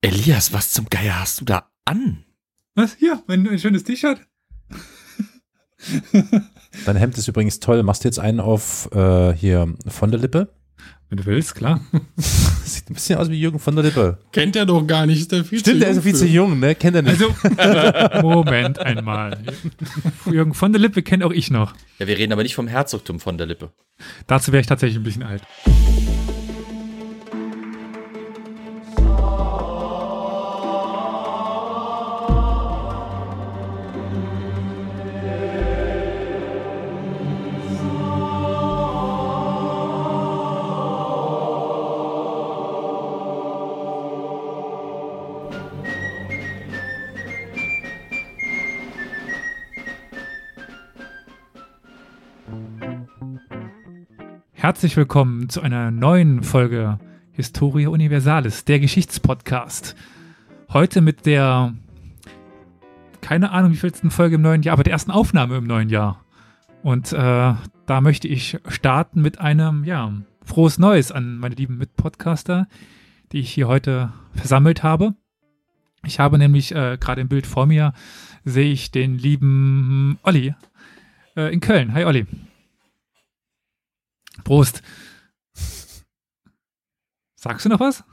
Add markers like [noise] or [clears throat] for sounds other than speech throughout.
Elias, was zum Geier hast du da an? Was? Hier, mein, mein schönes T-Shirt. [laughs] Dein Hemd ist übrigens toll. Machst du jetzt einen auf äh, hier von der Lippe? Wenn du willst, klar. [laughs] Sieht ein bisschen aus wie Jürgen von der Lippe. Kennt er doch gar nicht, ist der viel Stimmt, zu der ist viel für. zu jung, ne? Kennt er nicht. Also, [laughs] Moment einmal. Jürgen von der Lippe kennt auch ich noch. Ja, wir reden aber nicht vom Herzogtum von der Lippe. Dazu wäre ich tatsächlich ein bisschen alt. Herzlich willkommen zu einer neuen Folge Historia Universalis, der Geschichtspodcast. Heute mit der, keine Ahnung, wie vielten Folge im neuen Jahr, aber der ersten Aufnahme im neuen Jahr. Und äh, da möchte ich starten mit einem, ja, frohes Neues an meine lieben Mitpodcaster, die ich hier heute versammelt habe. Ich habe nämlich äh, gerade im Bild vor mir, sehe ich den lieben Olli äh, in Köln. Hi Olli. Prost. Sagst du noch was?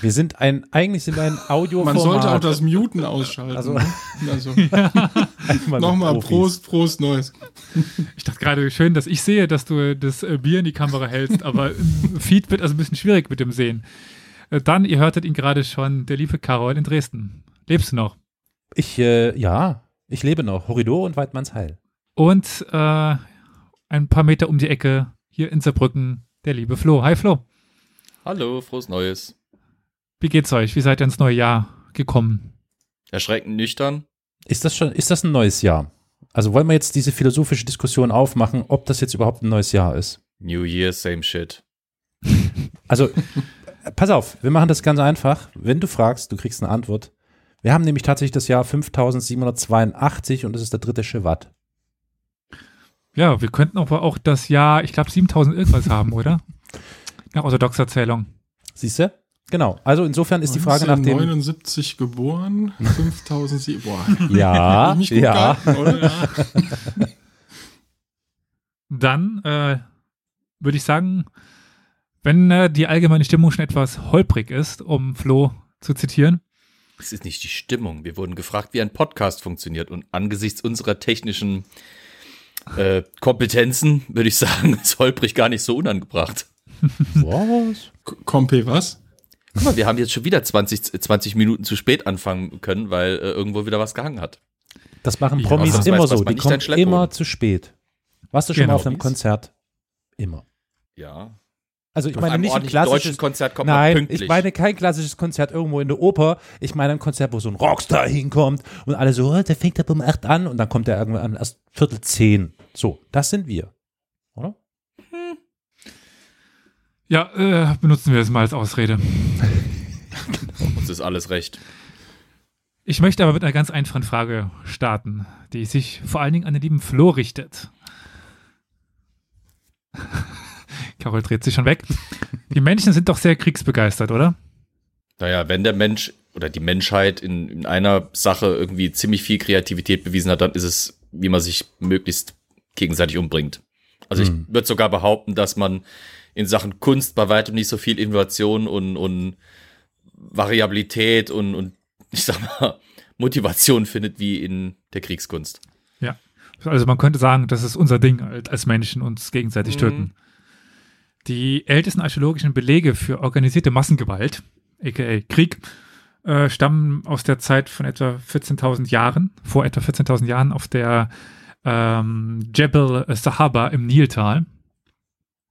Wir sind ein, eigentlich sind wir ein Audio Man sollte auch das Muten ausschalten. Also- ne? also [laughs] Einmal nochmal. Prost, Prost, Neues. Ich dachte gerade schön, dass ich sehe, dass du das äh, Bier in die Kamera hältst, aber im Feed wird also ein bisschen schwierig mit dem Sehen. Äh, Dann, ihr hörtet ihn gerade schon, der liebe Karol in Dresden. Lebst du noch? Ich, äh, ja, ich lebe noch. Horridor und Weidmanns Heil. Und äh, ein paar Meter um die Ecke, hier in Saarbrücken, der liebe Flo. Hi Flo, Hallo, frohes Neues. wie geht's euch? Wie seid ihr ins neue Jahr gekommen? Erschreckend nüchtern. Ist das schon, ist das ein neues Jahr? Also wollen wir jetzt diese philosophische Diskussion aufmachen, ob das jetzt überhaupt ein neues Jahr ist? New Year, same shit. [laughs] Also, pass auf, wir machen das ganz einfach. Wenn du fragst, du kriegst eine Antwort. Wir haben nämlich tatsächlich das Jahr 5782 und das ist der dritte Shevat. Ja, wir könnten aber auch das Jahr, ich glaube 7000 irgendwas haben, oder? [laughs] Nach orthodoxer Zählung. Siehst du? Genau. Also insofern ist die Frage nach dem. 79 geboren, 5007. Boah, [laughs] Ja, ja. gehalten, oder? Ja. [laughs] Dann äh, würde ich sagen, wenn äh, die allgemeine Stimmung schon etwas holprig ist, um Flo zu zitieren, Es ist nicht die Stimmung. Wir wurden gefragt, wie ein Podcast funktioniert. Und angesichts unserer technischen äh, Kompetenzen würde ich sagen, ist holprig gar nicht so unangebracht. Was? K- Kompe, was? Guck mal, wir haben jetzt schon wieder 20, 20 Minuten zu spät anfangen können, weil äh, irgendwo wieder was gehangen hat. Das machen Ja, Promis das immer weiß- so. Die kommen immer zu spät. Warst du schon Genau. mal auf einem Konzert? Immer. Ja. Also ich Auf meine nicht ein klassisches Konzert kommt Nein, pünktlich. ich meine kein klassisches Konzert irgendwo in der Oper. Ich meine ein Konzert, wo so ein Rockstar hinkommt und alle so, oh, der fängt ab um 8 an und dann kommt er irgendwann erst Viertel 10. So, das sind wir. Oder? ja, äh, benutzen wir es mal als Ausrede. Uns ist alles recht. Ich möchte aber mit einer ganz einfachen Frage starten, die sich vor allen Dingen an den lieben Flo richtet. [laughs] Carol dreht sich schon weg. Die Menschen sind doch sehr kriegsbegeistert, oder? Naja, wenn der Mensch oder die Menschheit in, in einer Sache irgendwie ziemlich viel Kreativität bewiesen hat, dann ist es, wie man sich möglichst gegenseitig umbringt. Also ich würde sogar behaupten, dass man in Sachen Kunst bei weitem nicht so viel Innovation und, und Variabilität und, und [laughs] ich sag mal Motivation findet wie in der Kriegskunst. Ja. Also man könnte sagen, das ist unser Ding als als Menschen, uns gegenseitig Mhm. töten. Die ältesten archäologischen Belege für organisierte Massengewalt, aka Krieg, äh, stammen aus der Zeit von etwa 14.000 Jahren, vor etwa 14.000 Jahren auf der ähm, Jebel Sahaba im Niltal.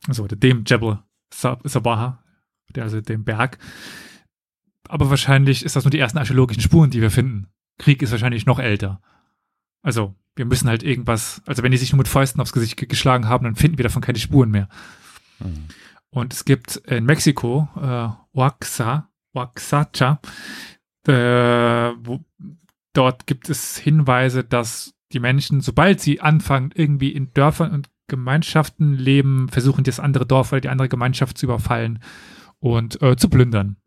Also dem Jebel Sa- Sabaha, also dem Berg. Aber wahrscheinlich ist das nur die ersten archäologischen Spuren, die wir finden. Krieg ist wahrscheinlich noch älter. Also, wir müssen halt irgendwas, also wenn die sich nur mit Fäusten aufs Gesicht ge- geschlagen haben, dann finden wir davon keine Spuren mehr. Hm. Und es gibt in Mexiko äh, Oaxaca, Oaxaca, äh, wo, dort gibt es Hinweise, dass die Menschen, sobald sie anfangen, irgendwie in Dörfern und Gemeinschaften leben, versuchen das andere Dorf oder die andere Gemeinschaft zu überfallen und äh, zu plündern.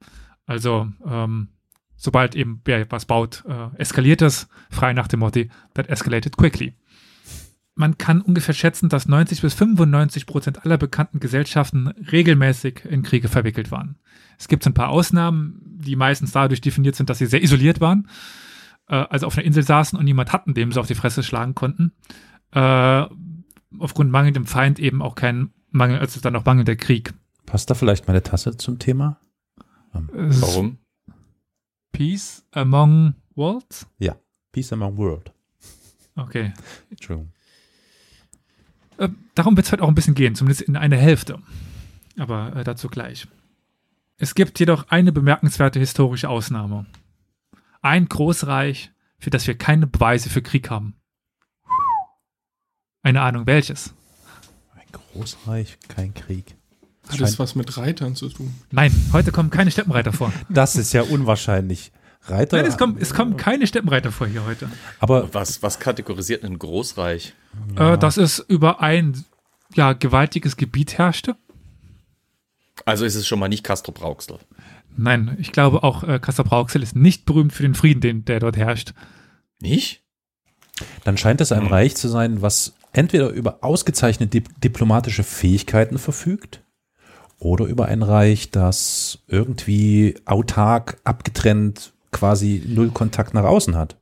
Also, ähm, sobald eben wer was baut, äh, eskaliert es, frei nach dem Motto, that escalated quickly. Man kann ungefähr schätzen, dass 90 bis 95 Prozent aller bekannten Gesellschaften regelmäßig in Kriege verwickelt waren. Es gibt ein paar Ausnahmen, die meistens dadurch definiert sind, dass sie sehr isoliert waren, äh, also auf einer Insel saßen und niemand hatten, dem sie auf die Fresse schlagen konnten. Äh, aufgrund mangelndem Feind eben auch kein Mangel, also dann auch mangelnder Krieg. Passt da vielleicht meine Tasse zum Thema? Ist Warum? Peace among worlds? Peace among world. Okay. Entschuldigung. Äh, darum wird es heute auch ein bisschen gehen, zumindest in einer Hälfte. Aber äh, dazu gleich. Es gibt jedoch eine bemerkenswerte historische Ausnahme. Ein Großreich, für das wir keine Beweise für Krieg haben. Eine Ahnung welches? Ein Großreich, kein Krieg. Hat das was mit Reitern zu tun? Nein, heute kommen keine Steppenreiter vor. [laughs] Das ist ja unwahrscheinlich. Reiter. Nein, es kommen, es kommen keine Steppenreiter vor hier heute. aber Was, was kategorisiert ein Großreich? Äh, dass es über ein ja, gewaltiges Gebiet herrschte. Also ist es schon mal nicht Castro Brauxel. Nein, ich glaube auch äh, Kassel Brauxel ist nicht berühmt für den Frieden, den, der dort herrscht. Nicht? dann scheint es ein Reich zu sein, was entweder über ausgezeichnete dip diplomatische Fähigkeiten verfügt oder über ein Reich, das irgendwie autark, abgetrennt, quasi null Kontakt nach außen hat.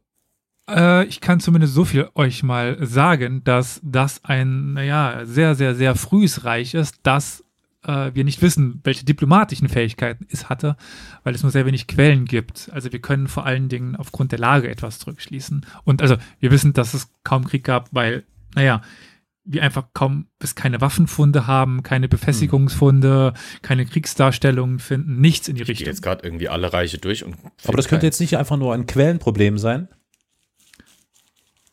Äh, ich kann zumindest so viel euch mal sagen, dass das ein, naja, sehr, sehr, sehr frühes Reich ist, das äh, wir nicht wissen, welche diplomatischen Fähigkeiten es hatte, weil es nur sehr wenig Quellen gibt. Also wir können vor allen Dingen aufgrund der Lage etwas zurückschließen. Und also wir wissen, dass es kaum Krieg gab, weil, naja, wir einfach kaum bis keine Waffenfunde haben, keine Befestigungsfunde, keine Kriegsdarstellungen finden, nichts in die Ich Richtung. jetzt gerade irgendwie alle Reiche durch und. Aber das könnte jetzt nicht einfach nur ein Quellenproblem sein.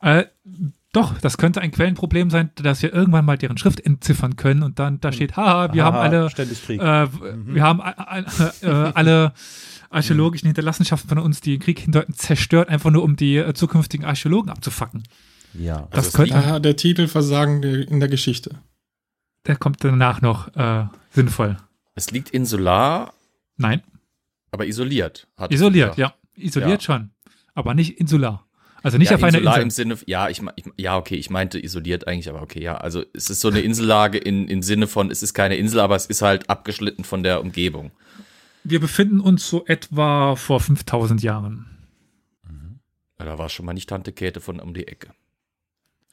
Äh, doch, das könnte ein Quellenproblem sein, dass wir irgendwann mal deren Schrift entziffern können und dann da steht, haha, wir haben Haha, alle, ständig Krieg. äh, wir haben a- äh, [laughs] alle archäologischen Hinterlassenschaften von uns, die den Krieg hindeuten, zerstört, einfach nur um die äh, zukünftigen Archäologen abzufacken. ja. Das es könnte, Daher der Titel Versagen in der Geschichte. der kommt danach noch äh, sinnvoll. Es liegt insular, Nein, aber isoliert. hat es isoliert, ja, isoliert Ja. schon, aber nicht insular. Also nicht ja, auf einer Insel. im Sinne, ja, ich, ich, ja, okay, ich meinte isoliert eigentlich, aber okay, ja. Also es ist so eine Insellage in, im Sinne von, es ist keine Insel, aber es ist halt abgeschnitten von der Umgebung. Wir befinden uns so etwa vor 5000 Jahren. Ja, da war schon mal nicht Tante Käthe von um die Ecke.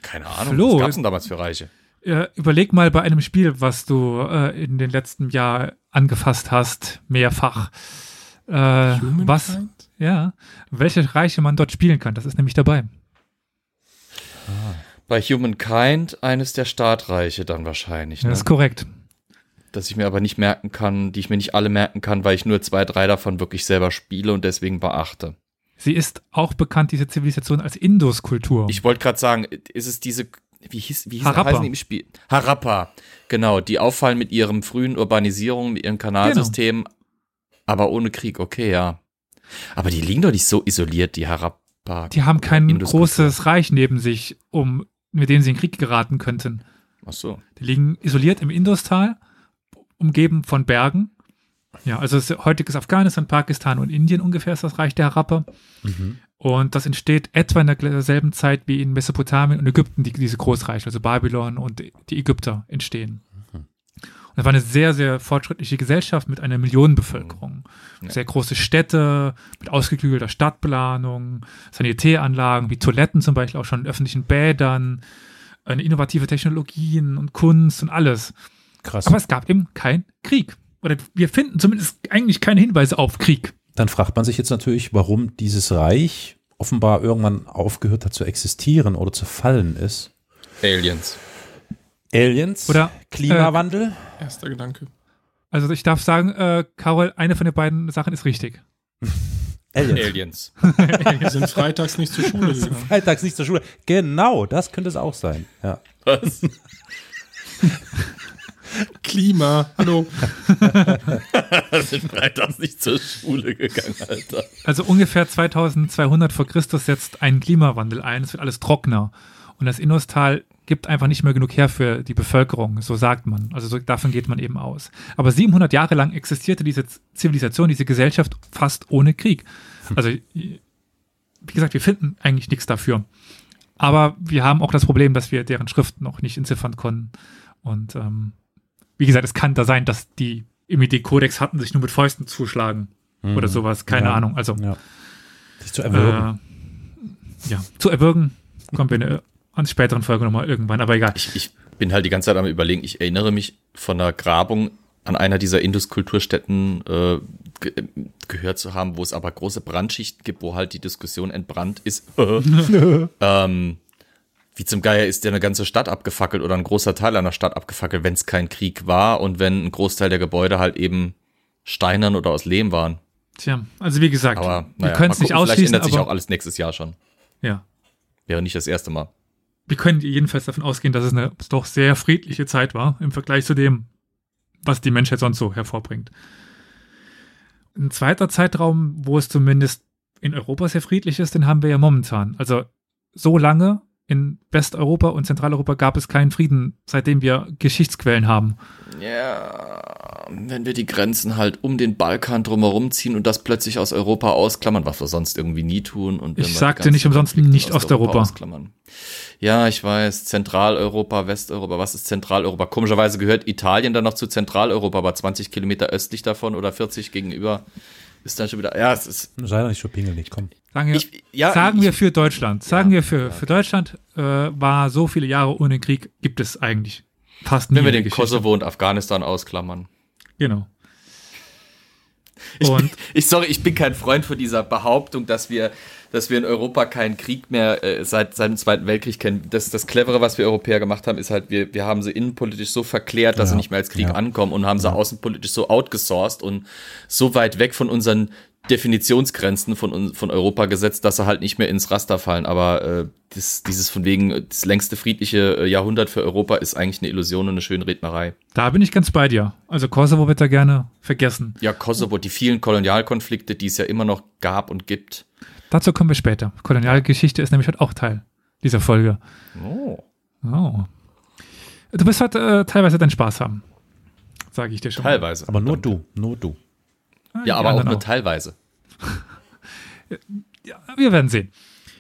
Keine Ahnung, Flo, was gab's denn damals für Reiche? Äh, überleg mal bei einem Spiel, was du äh, in den letzten Jahr angefasst hast, mehrfach. Äh, was, Humankind? Ja, welche Reiche man dort spielen kann, das ist nämlich dabei. Bei Humankind eines der Startreiche dann wahrscheinlich, ne? Das ist korrekt. dass ich mir aber nicht merken kann, die ich mir nicht alle merken kann, weil ich nur zwei, drei davon wirklich selber spiele und deswegen beachte. Sie ist auch bekannt, diese Zivilisation, als Indus-Kultur. Ich wollte gerade sagen, ist es diese, wie hieß, wie hieß Harappa. heißen die im Spiel? Harappa, genau, die auffallen mit ihrem frühen Urbanisierung, mit ihrem Kanalsystem, aber ohne Krieg, okay, ja. Aber die liegen doch nicht so isoliert, die Harappa. Die haben kein großes Reich neben sich, um, mit dem sie in Krieg geraten könnten. Ach so. Die liegen isoliert im Industal, umgeben von Bergen. Ja, also heutiges Afghanistan, Pakistan und Indien ungefähr ist das Reich der Harapper. Und das entsteht etwa in derselben Zeit wie in Mesopotamien und Ägypten, die, diese Großreiche, also Babylon und die Ägypter entstehen. Das war eine sehr, sehr fortschrittliche Gesellschaft mit einer Millionenbevölkerung. Ja. Sehr große Städte mit ausgeklügelter Stadtplanung, Sanitäranlagen wie Toiletten zum Beispiel, auch schon in öffentlichen Bädern, eine innovative Technologien und Kunst und alles. Krass. Aber es gab eben keinen Krieg. Oder wir finden zumindest eigentlich keine Hinweise auf Krieg. Dann fragt man sich jetzt natürlich, warum dieses Reich offenbar irgendwann aufgehört hat zu existieren oder zu fallen ist. Aliens. Aliens, Oder, Klimawandel. Erster Gedanke. Also ich darf sagen, äh, Carol, eine von den beiden Sachen ist richtig. [laughs] Aliens. Aliens. [laughs] Wir sind freitags nicht zur Schule gegangen. Freitags nicht zur Schule. Genau, das könnte es auch sein. Ja. Was? [laughs] Klima, hallo. sind freitags nicht zur Schule gegangen, Alter. Also ungefähr 2200 vor Christus setzt ein Klimawandel ein. Es wird alles trockener. Und das Industal gibt einfach nicht mehr genug her für die Bevölkerung, so sagt man. Also so, davon geht man eben aus. Aber 700 Jahre lang existierte diese Zivilisation, diese Gesellschaft fast ohne Krieg. Also, wie gesagt, wir finden eigentlich nichts dafür. Aber wir haben auch das Problem, dass wir deren Schrift noch nicht entziffern konnten. Und ähm, wie gesagt, es kann da sein, dass die im Idee-Kodex hatten, sich nur mit Fäusten zuschlagen oder sowas. Keine Ja. Ahnung. Also Ja. Sich zu erwürgen. äh, ja, zu erwürgen kommen wir in einer an späteren Folge nochmal irgendwann, aber egal. Ich, ich bin halt die ganze Zeit am überlegen, ich erinnere mich von einer Grabung an einer dieser Induskulturstätten äh, ge gehört zu haben, wo es aber große Brandschichten gibt, wo halt die Diskussion entbrannt ist. [laughs] ähm, wie zum Geier ist ja eine ganze Stadt abgefackelt oder ein großer Teil einer Stadt abgefackelt, wenn es kein Krieg war und wenn ein Großteil der Gebäude halt eben steinern oder aus Lehm waren. Tja, also wie gesagt, Aber wir naja, können mal es nicht gucken, vielleicht ausschließen, ändert sich auch alles nächstes Jahr schon. ja. Wäre nicht das erste Mal. Wir können jedenfalls davon ausgehen, dass es eine doch sehr friedliche Zeit war im Vergleich zu dem, was die Menschheit sonst so hervorbringt. Ein zweiter Zeitraum, wo es zumindest in Europa sehr friedlich ist, den haben wir ja momentan. Also so lange in Westeuropa und Zentraleuropa gab es keinen Frieden, seitdem wir Geschichtsquellen haben. Ja, wenn wir die Grenzen halt um den Balkan drumherum ziehen und das plötzlich aus Europa ausklammern, was wir sonst irgendwie nie tun. Und Ich sagte nicht umsonst Konflikte nicht Osteuropa. ausklammern. Ja, ich weiß, Zentraleuropa, Westeuropa, was ist Zentraleuropa? Komischerweise gehört Italien dann noch zu Zentraleuropa, aber 20 Kilometer östlich davon oder 40 gegenüber ist dann schon wieder, ja, es ist, Sei doch nicht so pingelig, komm. Sagen wir, ich, ja, sagen ich, wir für Deutschland. Sagen Ja, wir für, ja. für Deutschland äh, war so viele Jahre ohne Krieg, gibt es eigentlich fast nie wenn wir den Geschichte. Kosovo und Afghanistan ausklammern. Genau. Ich, Und- bin, ich sorry, ich bin kein Freund von dieser Behauptung, dass wir, dass wir in Europa keinen Krieg mehr äh, seit, seit dem Zweiten Weltkrieg kennen. Das, das Clevere, was wir Europäer gemacht haben, ist halt, wir, wir haben sie innenpolitisch so verklärt, dass Ja, sie nicht mehr als Krieg ja. ankommen und haben sie außenpolitisch so outgesourced und so weit weg von unseren Definitionsgrenzen von, von Europa gesetzt, dass sie halt nicht mehr ins Raster fallen. Aber äh, das, dieses von wegen, das längste friedliche äh, Jahrhundert für Europa ist eigentlich eine Illusion und eine schöne Rednerei. Da bin ich ganz bei dir. Also Kosovo wird da gerne vergessen. Ja, Kosovo, die vielen Kolonialkonflikte, die es ja immer noch gab und gibt. Dazu kommen wir später. Kolonialgeschichte ist nämlich heute auch Teil dieser Folge. Oh. Oh. Du wirst halt äh, teilweise deinen Spaß haben. Sage ich dir schon. mal. Teilweise. Aber nur du, nur du. Ah, Ja, die aber auch nur teilweise. [laughs] Ja, wir werden sehen.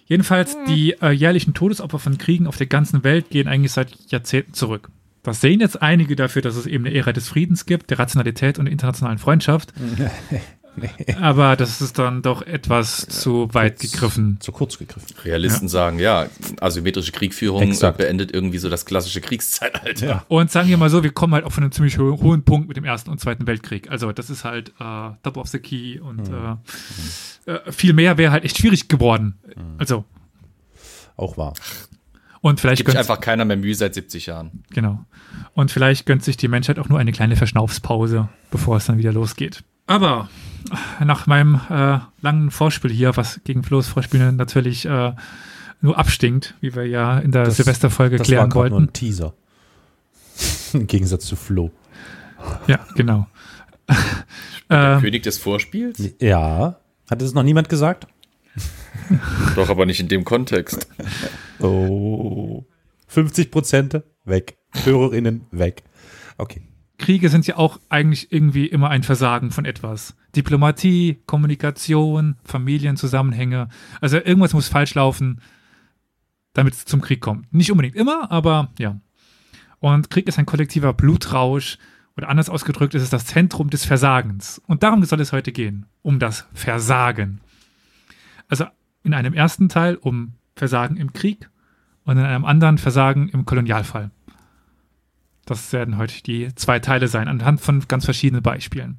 Jedenfalls, die äh, jährlichen Todesopfer von Kriegen auf der ganzen Welt gehen eigentlich seit Jahrzehnten zurück. Das sehen jetzt einige dafür, dass es eben eine Ära des Friedens gibt, der Rationalität und der internationalen Freundschaft. [laughs] Aber das ist dann doch etwas zu weit gegriffen. Zu kurz gegriffen. Realisten sagen, ja, asymmetrische Kriegführung äh, Exakt. beendet irgendwie so das klassische Kriegszeitalter. Ja. Und sagen wir mal so, wir kommen halt auf einen ziemlich ho hohen Punkt mit dem Ersten und Zweiten Weltkrieg. Also das ist halt äh, Top of the Key und äh, äh, viel mehr wäre halt echt schwierig geworden. Also Auch wahr. und vielleicht Gibt einfach keiner mehr Mühe seit 70 Jahren. genau. Und vielleicht gönnt sich die Menschheit auch nur eine kleine Verschnaufspause, bevor es dann wieder losgeht. Aber nach meinem äh, langen Vorspiel hier, was gegen Flo's Vorspiel natürlich äh, nur abstinkt, wie wir ja in der Das- Silvesterfolge Das war klären nur wollten. ein Teaser. [laughs] Im Gegensatz zu Flo. Ja, genau. Der ähm, König des Vorspiels? Ja. Hat das noch niemand gesagt? [laughs] Doch, aber nicht in dem Kontext. [laughs] Oh. 50 Prozent weg. HörerInnen weg. Okay. Kriege sind ja auch eigentlich irgendwie immer ein Versagen von etwas. Diplomatie, Kommunikation, Familienzusammenhänge. Also irgendwas muss falsch laufen, damit es zum Krieg kommt. Nicht unbedingt immer, aber ja. Und Krieg ist ein kollektiver Blutrausch oder anders ausgedrückt ist es das Zentrum des Versagens. Und darum soll es heute gehen, um das Versagen. Also in einem ersten Teil um Versagen im Krieg und in einem anderen Versagen im Kolonialfall. Das werden heute die zwei Teile sein, anhand von ganz verschiedenen Beispielen.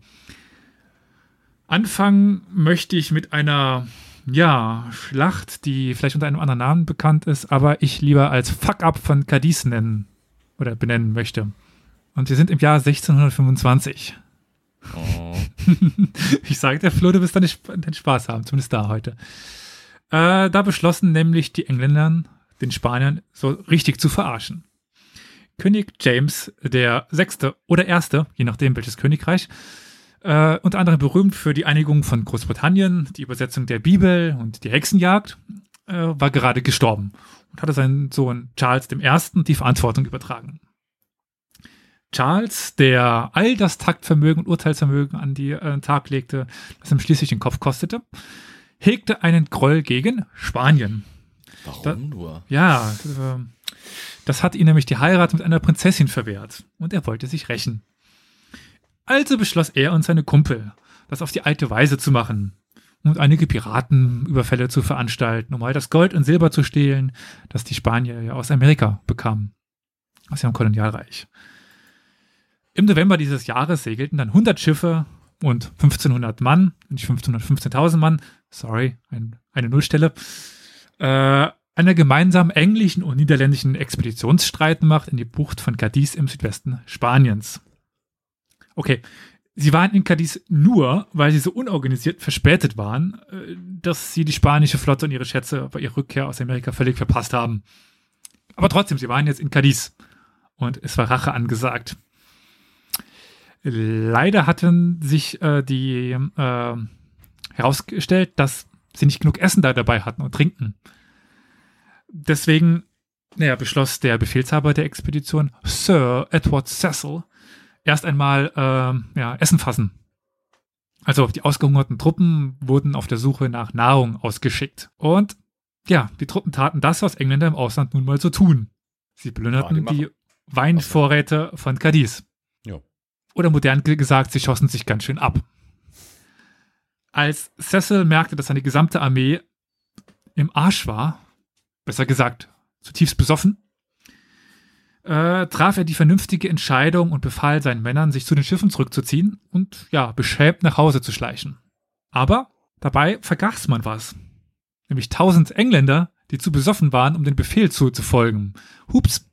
Anfangen möchte ich mit einer, ja, Schlacht, die vielleicht unter einem anderen Namen bekannt ist, aber ich lieber als Fuck-Up von Cadiz nennen oder benennen möchte. Und wir sind im Jahr 1625. Oh. [laughs] Ich sage der Flo, du wirst dann den Spaß haben, zumindest da heute. Äh, da beschlossen nämlich die Engländer, den Spaniern so richtig zu verarschen. König James der Sechste oder Erste, je nachdem welches Königreich, äh, unter anderem berühmt für die Einigung von Großbritannien, die Übersetzung der Bibel und die Hexenjagd, äh, war gerade gestorben. und hatte seinen Sohn Charles I. die Verantwortung übertragen. Charles, der all das Taktvermögen und Urteilsvermögen an die äh, Tag legte, das ihm schließlich den Kopf kostete, hegte einen Groll gegen Spanien. Warum Da- nur? Ja, äh, das hat ihn nämlich die Heirat mit einer Prinzessin verwehrt und er wollte sich rächen. Also beschloss er und seine Kumpel, das auf die alte Weise zu machen und einige Piratenüberfälle zu veranstalten, um all das Gold und Silber zu stehlen, das die Spanier ja aus Amerika bekamen, aus ihrem Kolonialreich. Im November dieses Jahres segelten dann 100 Schiffe und 1500 Mann, nicht 1515.000 Mann, sorry, ein, eine Nullstelle, äh, einer gemeinsamen englischen und niederländischen Expeditionsstreitmacht in die Bucht von Cadiz im Südwesten Spaniens. Okay, sie waren in Cadiz nur, weil sie so unorganisiert verspätet waren, äh, dass sie die spanische Flotte und ihre Schätze bei ihrer Rückkehr aus Amerika völlig verpasst haben. Aber trotzdem, sie waren jetzt in Cadiz und es war Rache angesagt. Leider hatten sich äh, die äh, herausgestellt, dass sie nicht genug Essen da dabei hatten und trinken. Deswegen, naja, beschloss der Befehlshaber der Expedition, Sir Edward Cecil, erst einmal ähm, ja, Essen fassen. Also die ausgehungerten Truppen wurden auf der Suche nach Nahrung ausgeschickt. Und ja, die Truppen taten das, was Engländer im Ausland nun mal so tun. Sie Ja, die plünderten machen- die Weinvorräte von Cadiz. Ja. Oder modern ge- gesagt, sie schossen sich ganz schön ab. Als Cecil merkte, dass seine gesamte Armee im Arsch war, besser gesagt, zutiefst besoffen, äh, traf er die vernünftige Entscheidung und befahl seinen Männern, sich zu den Schiffen zurückzuziehen und ja, beschämt nach Hause zu schleichen. Aber dabei vergaß man was. Nämlich tausend Engländer, die zu besoffen waren, um den Befehl zu, zu folgen. Hups,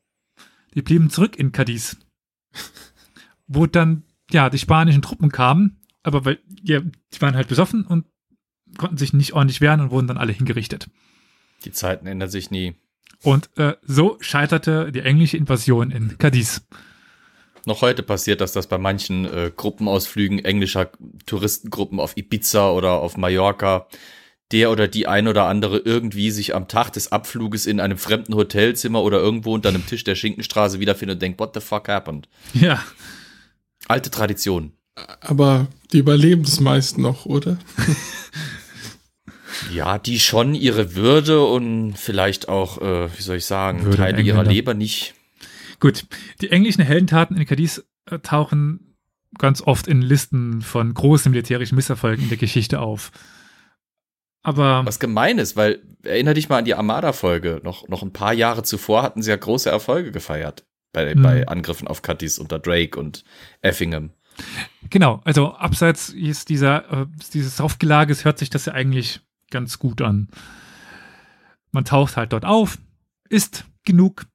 die blieben zurück in Cadiz. [laughs] Wo dann, ja, die spanischen Truppen kamen, aber weil, ja, die waren halt besoffen und konnten sich nicht ordentlich wehren und wurden dann alle hingerichtet. Die Zeiten ändern sich nie. Und äh, so scheiterte die englische Invasion in Cadiz. Noch heute passiert das, dass bei manchen äh, Gruppenausflügen englischer Touristengruppen auf Ibiza oder auf Mallorca der oder die ein oder andere irgendwie sich am Tag des Abfluges in einem fremden Hotelzimmer oder irgendwo unter einem Tisch der Schinkenstraße wiederfindet und denkt, what the fuck happened? Ja, Alte Tradition. Aber die überleben das meist noch, oder? [laughs] Ja, die schon ihre Würde und vielleicht auch, äh, wie soll ich sagen, Würde Teile ihrer. Leber nicht. gut. Die englischen Heldentaten in Cadiz äh, tauchen ganz oft in Listen von großen militärischen Misserfolgen in der Geschichte auf. Aber Was gemein ist, weil erinnere dich mal an die Armada-Folge. Noch, noch ein paar Jahre zuvor hatten sie ja große Erfolge gefeiert bei, Mhm. bei Angriffen auf Cadiz unter Drake und Effingham. Genau, also abseits dieser, äh, dieses Saufgelages hört sich das ja eigentlich ganz gut an. Man taucht halt dort auf, isst genug,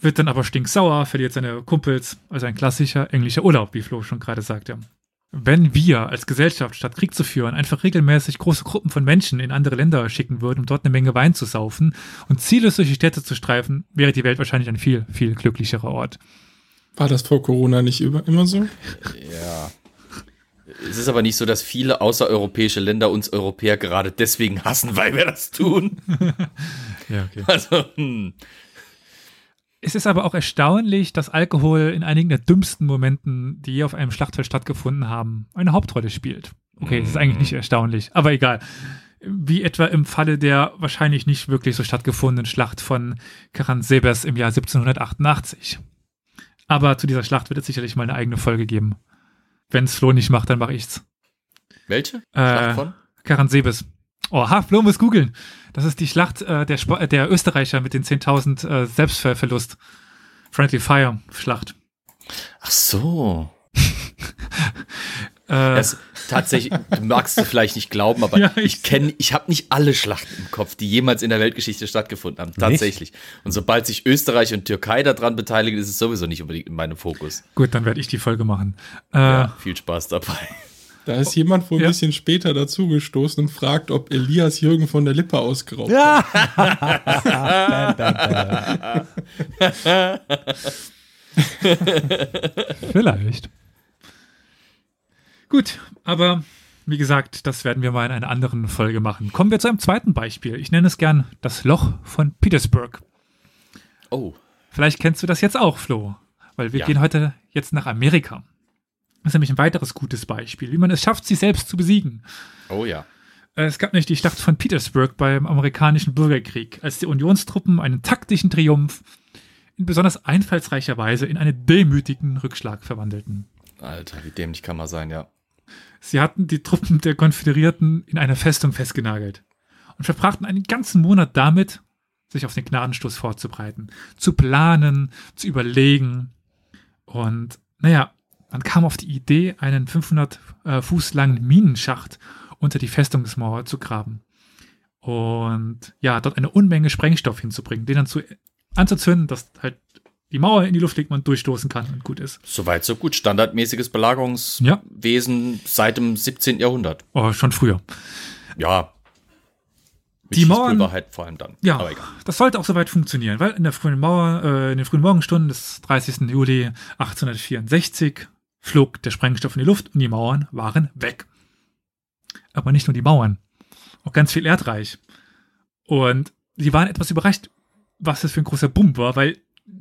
wird dann aber stinksauer, verliert seine Kumpels, also ein klassischer englischer Urlaub, wie Flo schon gerade sagte. Wenn wir als Gesellschaft statt Krieg zu führen einfach regelmäßig große Gruppen von Menschen in andere Länder schicken würden, um dort eine Menge Wein zu saufen und ziellos durch die Städte zu streifen, wäre die Welt wahrscheinlich ein viel, viel glücklicherer Ort. War das vor Corona nicht über, immer so? Ja. Es ist aber nicht so, dass viele außereuropäische Länder uns Europäer gerade deswegen hassen, weil wir das tun. [laughs] Ja, okay. Also, hm. Es ist aber auch erstaunlich, dass Alkohol in einigen der dümmsten Momenten, die je auf einem Schlachtfeld stattgefunden haben, eine Hauptrolle spielt. Okay, es ist eigentlich nicht erstaunlich, aber egal. Wie etwa im Falle der wahrscheinlich nicht wirklich so stattgefundenen Schlacht von Karansebes im Jahr 1788. Aber zu dieser Schlacht wird es sicherlich mal eine eigene Folge geben. Wenn es Flo nicht macht, dann mache ich's. welche? Äh, Schlacht von? Karansebes. Oh, ha, Flo muss googeln. Das ist die Schlacht äh, der, Sp der Österreicher mit den 10.000 äh, Selbstverlust. Friendly Fire Schlacht. Ach so. [laughs] Äh, tatsächlich, du magst es vielleicht nicht glauben, aber [laughs] Ja, ich- ich kenne, ich habe nicht alle Schlachten im Kopf, die jemals in der Weltgeschichte stattgefunden haben. Tatsächlich. Und sobald sich Österreich und Türkei daran beteiligen, ist es sowieso nicht unbedingt in meinem Fokus. gut, dann werde ich die Folge machen. Äh, Ja, viel Spaß dabei. Da ist jemand wohl ein Ja. bisschen später dazugestoßen und fragt, ob Elias Jürgen von der Lippe ausgeraubt Ja. [laughs] Vielleicht. Gut, aber wie gesagt, das werden wir mal in einer anderen Folge machen. Kommen wir zu einem zweiten Beispiel. Ich nenne es gern das Loch von Petersburg. Oh, Vielleicht kennst du das jetzt auch, Flo. Weil wir Ja. gehen heute jetzt nach Amerika. Das ist nämlich ein weiteres gutes Beispiel, wie man es schafft, sich selbst zu besiegen. oh ja. Äh, Es gab nämlich die Schlacht von Petersburg beim amerikanischen Bürgerkrieg, als die Unionstruppen einen taktischen Triumph in besonders einfallsreicher Weise in einen demütigen Rückschlag verwandelten. Alter, wie dämlich kann man sein, ja. Sie hatten die Truppen der Konföderierten in einer Festung festgenagelt und verbrachten einen ganzen Monat damit, sich auf den Gnadenstoß vorzubereiten, zu planen, zu überlegen. Und naja, man kam auf die Idee, einen 500 äh, Fuß langen Minenschacht unter die Festungsmauer zu graben. Und ja, dort eine Unmenge Sprengstoff hinzubringen, den dann zu, anzuzünden, dass halt die Mauer in die Luft liegt, man durchstoßen kann und gut ist. Soweit, so gut. Standardmäßiges Belagerungswesen seit dem 17. Jahrhundert. Oh, schon früher. Ja. Mit Die Schießpulver halt vor allem dann. Ja, Aber egal. das sollte auch soweit funktionieren, weil in der frühen Mauer, äh, in den frühen Morgenstunden des 30. Juli 1864 flog der Sprengstoff in die Luft und die Mauern waren weg. Aber nicht nur die Mauern, auch ganz viel Erdreich. Und sie waren etwas überrascht, was das für ein großer Bumm war, weil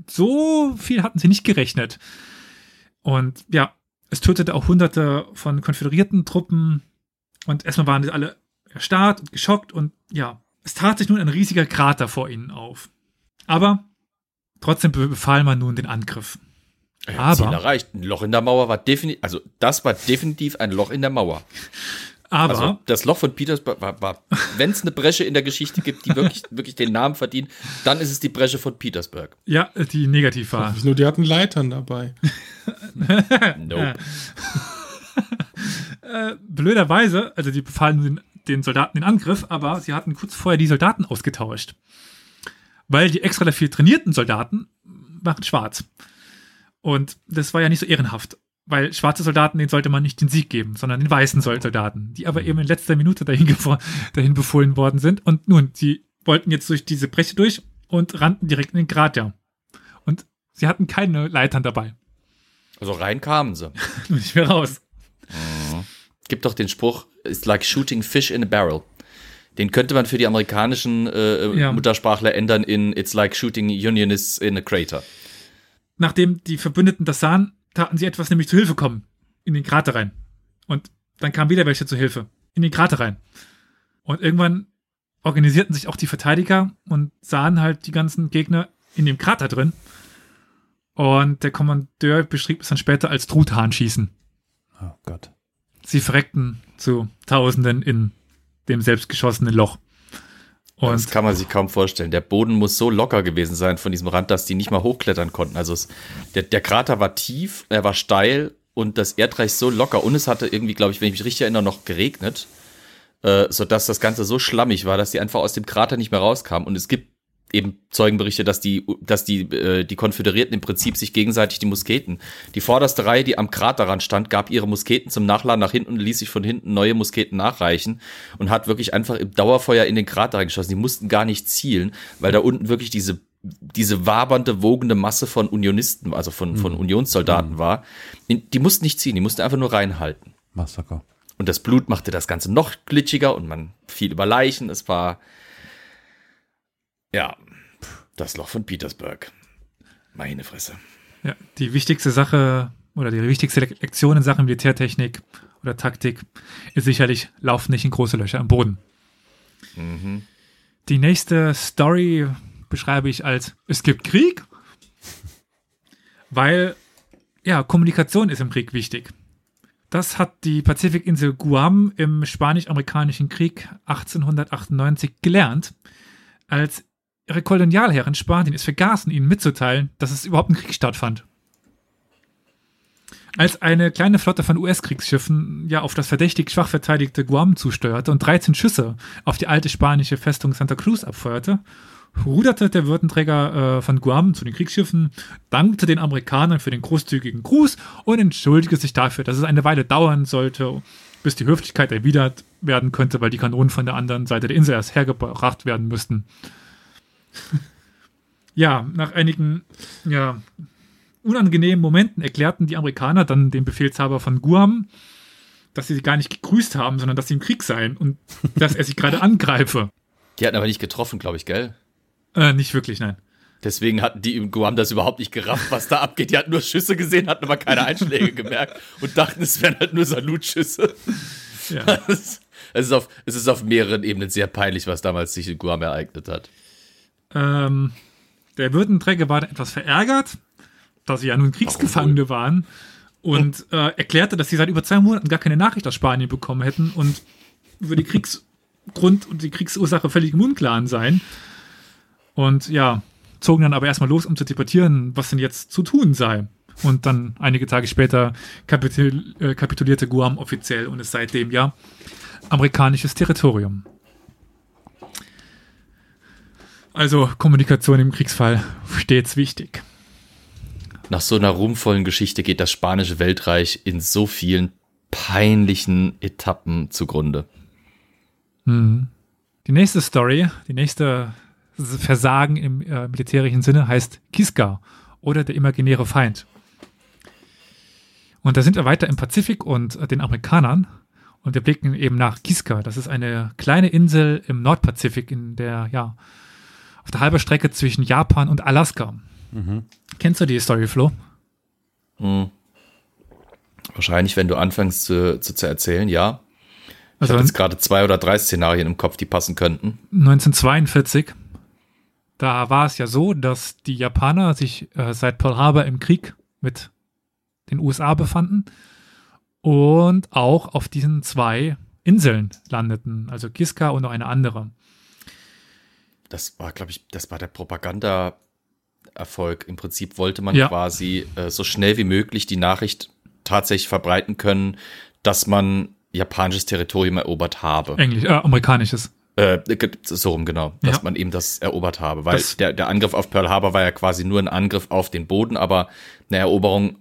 so viel hatten sie nicht gerechnet. Und ja, es tötete auch hunderte von konföderierten Truppen und erstmal waren sie alle erstarrt und geschockt und ja, es tat sich nun ein riesiger Krater vor ihnen auf. Aber trotzdem be- befahl man nun den Angriff. Ja, Aber- Ziel erreicht. Ein Loch in der Mauer war definitiv, also das war definitiv ein Loch in der Mauer. Aber Also das Loch von Petersburg war, war wenn es eine Bresche in der Geschichte gibt, die wirklich, [laughs] wirklich den Namen verdient, dann ist es die Bresche von Petersburg. ja, die negativ war. Nur die hatten Leitern dabei. [laughs] Nope. [laughs] Äh, blöderweise, also die befahlen den, den Soldaten den Angriff, aber sie hatten kurz vorher die Soldaten ausgetauscht. Weil die extra dafür trainierten Soldaten waren schwarz. Und das war ja nicht so ehrenhaft. Weil schwarze Soldaten, denen sollte man nicht den Sieg geben, sondern den weißen Soldaten, die aber eben in letzter Minute dahin, [laughs] dahin befohlen worden sind. Und nun, sie wollten jetzt durch diese Breche durch und rannten direkt in den Krater. Und sie hatten keine Leitern dabei. Also rein kamen sie. [laughs] Nur nicht mehr raus. Gibt doch den Spruch, it's like shooting fish in a barrel. Den könnte man für die amerikanischen äh, Ja. Muttersprachler ändern in It's like shooting Unionists in a crater. nachdem die Verbündeten das sahen, taten sie etwas, nämlich zu Hilfe kommen. In den Krater rein. Und dann kamen wieder welche zu Hilfe. In den Krater rein. Und irgendwann organisierten sich auch die Verteidiger und sahen halt die ganzen Gegner in dem Krater drin. Und der Kommandeur beschrieb es dann später als Truthahnschießen. Oh Gott. Sie verreckten zu Tausenden in dem selbstgeschossenen Loch. Und das kann man sich kaum vorstellen. Der Boden muss so locker gewesen sein von diesem Rand, dass die nicht mal hochklettern konnten. Also es, der, der Krater war tief, er war steil und das Erdreich so locker. Und es hatte irgendwie, glaube ich, wenn ich mich richtig erinnere, noch geregnet, äh, sodass das Ganze so schlammig war, dass die einfach aus dem Krater nicht mehr rauskamen. Und es gibt eben Zeugenberichte, dass die, dass die, äh, die Konföderierten im Prinzip sich gegenseitig die Musketen. Die vorderste Reihe, die am Kraterrand stand, gab ihre Musketen zum Nachladen nach hinten und ließ sich von hinten neue Musketen nachreichen und hat wirklich einfach im Dauerfeuer in den Krater reingeschossen. Die mussten gar nicht zielen, weil da unten wirklich diese diese wabernde, wogende Masse von Unionisten, also von, von Unionssoldaten war. In- Die mussten nicht ziehen, die mussten einfach nur reinhalten. Massaker. Und das Blut machte das Ganze noch glitschiger und man fiel über Leichen. Es war, ja, das Loch von Petersburg. Meine Fresse. Ja, die wichtigste Sache oder die wichtigste Le- Lektion in Sachen Militärtechnik oder Taktik ist sicherlich, lauf nicht in große Löcher am Boden. Die nächste Story beschreibe ich als, es gibt Krieg, weil, ja, Kommunikation ist im Krieg wichtig. Das hat die Pazifikinsel Guam im Spanisch-Amerikanischen Krieg 1898 gelernt, als ihre Kolonialherren Spanien es vergaßen, ihnen mitzuteilen, dass es überhaupt ein Krieg stattfand. Als eine kleine Flotte von US-Kriegsschiffen ja auf das verdächtig schwach verteidigte Guam zusteuerte und 13 Schüsse auf die alte spanische Festung Santa Cruz abfeuerte, ruderte der Würdenträger äh, von Guam zu den Kriegsschiffen, dankte den Amerikanern für den großzügigen Gruß und entschuldigte sich dafür, dass es eine Weile dauern sollte, bis die Höflichkeit erwidert werden könnte, weil die Kanonen von der anderen Seite der Insel erst hergebracht werden müssten. [laughs] ja, nach einigen ja, unangenehmen Momenten erklärten die Amerikaner dann dem Befehlshaber von Guam, dass sie sie gar nicht gegrüßt haben, sondern dass sie im Krieg seien und [laughs] dass er sich gerade angreife. Die hatten aber nicht getroffen, glaube ich, gell? Äh, nicht wirklich, nein. Deswegen hatten die im Guam das überhaupt nicht gerafft, was da abgeht. Die hatten nur Schüsse gesehen, hatten aber keine Einschläge [laughs] gemerkt und dachten, es wären halt nur Salutschüsse. Ja. Es ist, auf, es ist auf mehreren Ebenen sehr peinlich, was damals sich in Guam ereignet hat. Ähm, der Würdenträger war etwas verärgert, da sie ja nun Kriegsgefangene waren und äh, erklärte, dass sie seit über zwei Monaten gar keine Nachricht aus Spanien bekommen hätten und über die Kriegsgrund und die Kriegsursache völlig im Unklaren seien. Und ja, zogen dann aber erstmal los, um zu debattieren, was denn jetzt zu tun sei. Und dann einige Tage später kapitul äh, kapitulierte Guam offiziell und ist seitdem ja amerikanisches Territorium. Also Kommunikation im Kriegsfall stets wichtig. Nach so einer ruhmvollen Geschichte geht das spanische Weltreich in so vielen peinlichen Etappen zugrunde. Mhm. Die nächste Story, die nächste Versagen im äh, militärischen Sinne heißt Kiska oder der imaginäre Feind. Und da sind wir weiter im Pazifik und äh, den Amerikanern und wir blicken eben nach Kiska. Das ist eine kleine Insel im Nordpazifik in der, ja, auf der halben Strecke zwischen Japan und Alaska. Kennst du die Story, Flo? Hm. Wahrscheinlich, wenn du anfängst zu, zu, zu erzählen, ja. Ich Also habe jetzt gerade zwei oder drei Szenarien im Kopf, die passen könnten. 1942, da war es ja so, dass die Japaner sich äh, seit Pearl Harbor im Krieg mit den USA befanden und auch auf diesen zwei Inseln landeten, also Kiska und noch eine andere. Das war, glaube ich, das war der Propaganda-Erfolg. Im Prinzip wollte man Ja. quasi äh, so schnell wie möglich die Nachricht tatsächlich verbreiten können, dass man japanisches Territorium erobert habe. Englisch, äh, amerikanisches. Äh, ge- so rum, genau. Dass Ja. man eben das erobert habe. Weil Das- der, der Angriff auf Pearl Harbor war ja quasi nur ein Angriff auf den Boden, aber eine Eroberung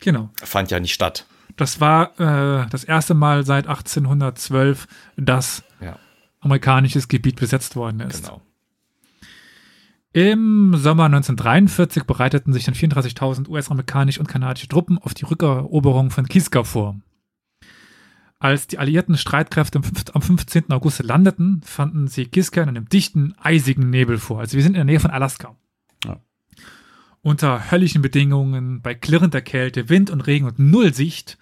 Genau. fand ja nicht statt. Das war äh, das erste Mal seit 1812, dass Ja, amerikanisches Gebiet besetzt worden ist. genau. Im Sommer 1943 bereiteten sich dann 34.000 US-amerikanische und kanadische Truppen auf die Rückeroberung von Kiska vor. Als die alliierten Streitkräfte am fünf- am 15. August landeten, fanden sie Kiska in einem dichten, eisigen Nebel vor. Also wir sind in der Nähe von Alaska. Ja. Unter höllischen Bedingungen, bei klirrender Kälte, Wind und Regen und Null Sicht,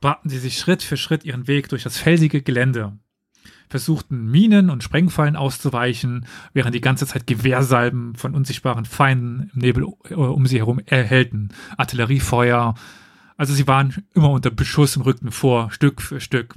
baten sie sich Schritt für Schritt ihren Weg durch das felsige Gelände versuchten Minen und Sprengfallen auszuweichen, während die ganze Zeit Gewehrsalben von unsichtbaren Feinden im Nebel äh, um sie herum erhellten. Artilleriefeuer. Also sie waren immer unter Beschuss und rückten vor, Stück für Stück.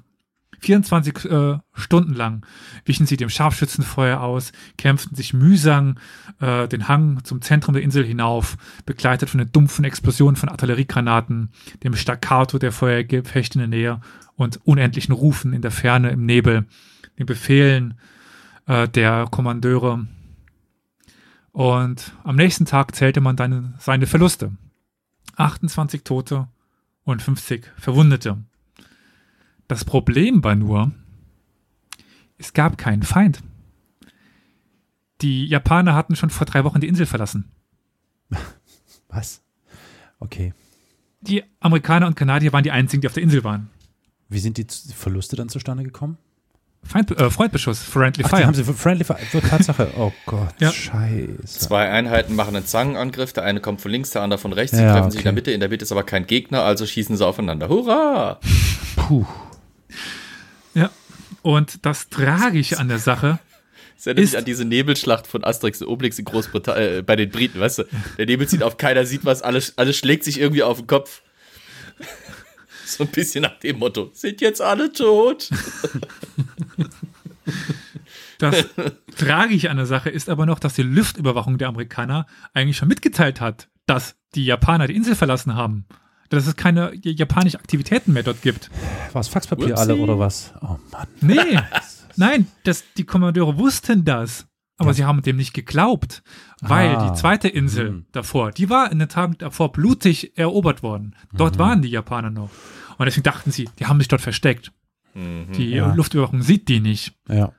24 äh, Stunden lang wichen sie dem Scharfschützenfeuer aus, kämpften sich mühsam äh, den Hang zum Zentrum der Insel hinauf, begleitet von den dumpfen Explosionen von Artilleriegranaten, dem Staccato der Feuergefechte in der Nähe und unendlichen Rufen in der Ferne im Nebel, den Befehlen äh, der Kommandeure. Und am nächsten Tag zählte man dann seine Verluste. 28 Tote und 50 Verwundete. Das Problem war nur, es gab keinen Feind. Die Japaner hatten schon vor drei Wochen die Insel verlassen. [laughs] Was? Okay. Die Amerikaner und Kanadier waren die einzigen, die auf der Insel waren. Wie sind die Verluste dann zustande gekommen? Feind, äh, Freundbeschuss, Friendly Ach, die Fire. haben sie Friendly Fire. so, Tatsache. [laughs] Oh Gott, Ja. scheiße. Zwei Einheiten machen einen Zangenangriff, der eine kommt von links, der andere von rechts, sie Ja, treffen sich in der okay. Mitte, in der Mitte ist aber kein Gegner, also schießen sie aufeinander. Hurra! [laughs] Puh. Ja. Und das Tragische an der Sache, Das [laughs] erinnert Ist- mich an diese Nebelschlacht von Asterix und Obelix in Großbritannien, äh, bei den Briten, weißt du? Der Nebel zieht auf, keiner sieht was, alles, alles schlägt sich irgendwie auf den Kopf. [laughs] So ein bisschen nach dem Motto, sind jetzt alle tot? [laughs] das Tragische an der Sache ist aber noch, dass die Luftüberwachung der Amerikaner eigentlich schon mitgeteilt hat, dass die Japaner die Insel verlassen haben. Dass es keine japanische Aktivitäten mehr dort gibt. War es Faxpapier Upsi. alle oder was? Oh Mann. Nee, [laughs] nein, das, die Kommandeure wussten das. Aber sie haben dem nicht geglaubt, weil Ah. die zweite Insel Mhm. davor, die war in den Tagen davor blutig erobert worden. Dort waren die Japaner noch. Und deswegen dachten sie, die haben sich dort versteckt. Die Ja. Luftüberwachung sieht die nicht. Ja.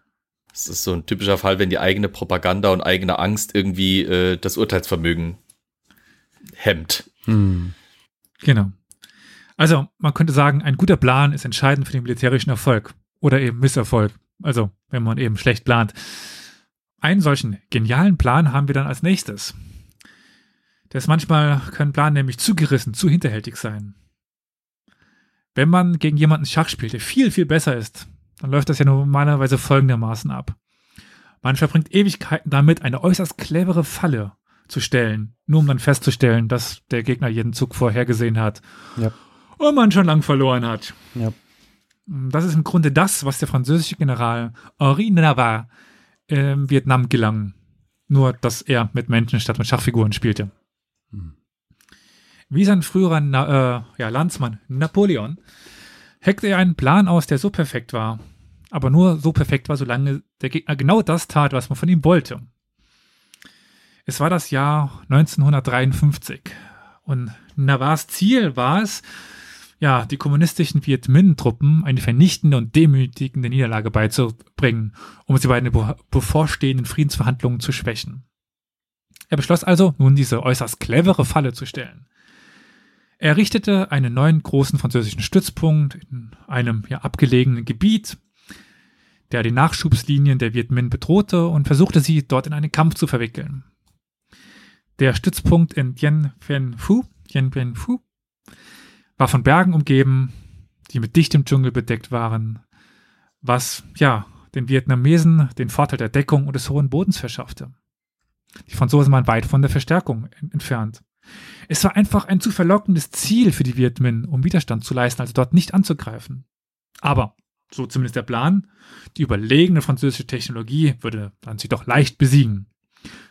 Das ist so ein typischer Fall, wenn die eigene Propaganda und eigene Angst irgendwie äh, das Urteilsvermögen hemmt. Hm. Genau. Also, man könnte sagen, ein guter Plan ist entscheidend für den militärischen Erfolg oder eben Misserfolg. Also, wenn man eben schlecht plant. Einen solchen genialen Plan haben wir dann als nächstes. Das manchmal können Pläne nämlich zu gerissen, zu hinterhältig sein. Wenn man gegen jemanden Schach spielt, der viel, viel besser ist, dann läuft das ja normalerweise folgendermaßen ab. Man verbringt Ewigkeiten damit, eine äußerst clevere Falle zu stellen, nur um dann festzustellen, dass der Gegner jeden Zug vorhergesehen hat Ja. und man schon lang verloren hat. Ja. Das ist im Grunde das, was der französische General Henri Navarre in Vietnam gelang. Nur, dass er mit Menschen statt mit Schachfiguren spielte. Wie sein früherer Na äh, ja, Landsmann Napoleon hackte er einen Plan aus, der so perfekt war, aber nur so perfekt war, solange der Gegner genau das tat, was man von ihm wollte. Es war das Jahr 1953 und Navarres Ziel war es, ja, die kommunistischen Viet Minh-Truppen eine vernichtende und demütigende Niederlage beizubringen, um sie bei den be bevorstehenden Friedensverhandlungen zu schwächen. Er beschloss also, nun diese äußerst clevere Falle zu stellen. Er errichtete einen neuen großen französischen Stützpunkt in einem ja, abgelegenen Gebiet, der die Nachschubslinien der Viet Minh bedrohte und versuchte sie dort in einen Kampf zu verwickeln. Der Stützpunkt in Dien Bien Phu, Dien Bien Phu war von Bergen umgeben, die mit dichtem Dschungel bedeckt waren, was, ja, den Vietnamesen den Vorteil der Deckung und des hohen Bodens verschaffte. Die Franzosen waren weit von der Verstärkung entfernt. Es war einfach ein zu verlockendes Ziel für die Viet Minh, um Widerstand zu leisten, also dort nicht anzugreifen. Aber, so zumindest der Plan, die überlegene französische Technologie würde dann sie doch leicht besiegen.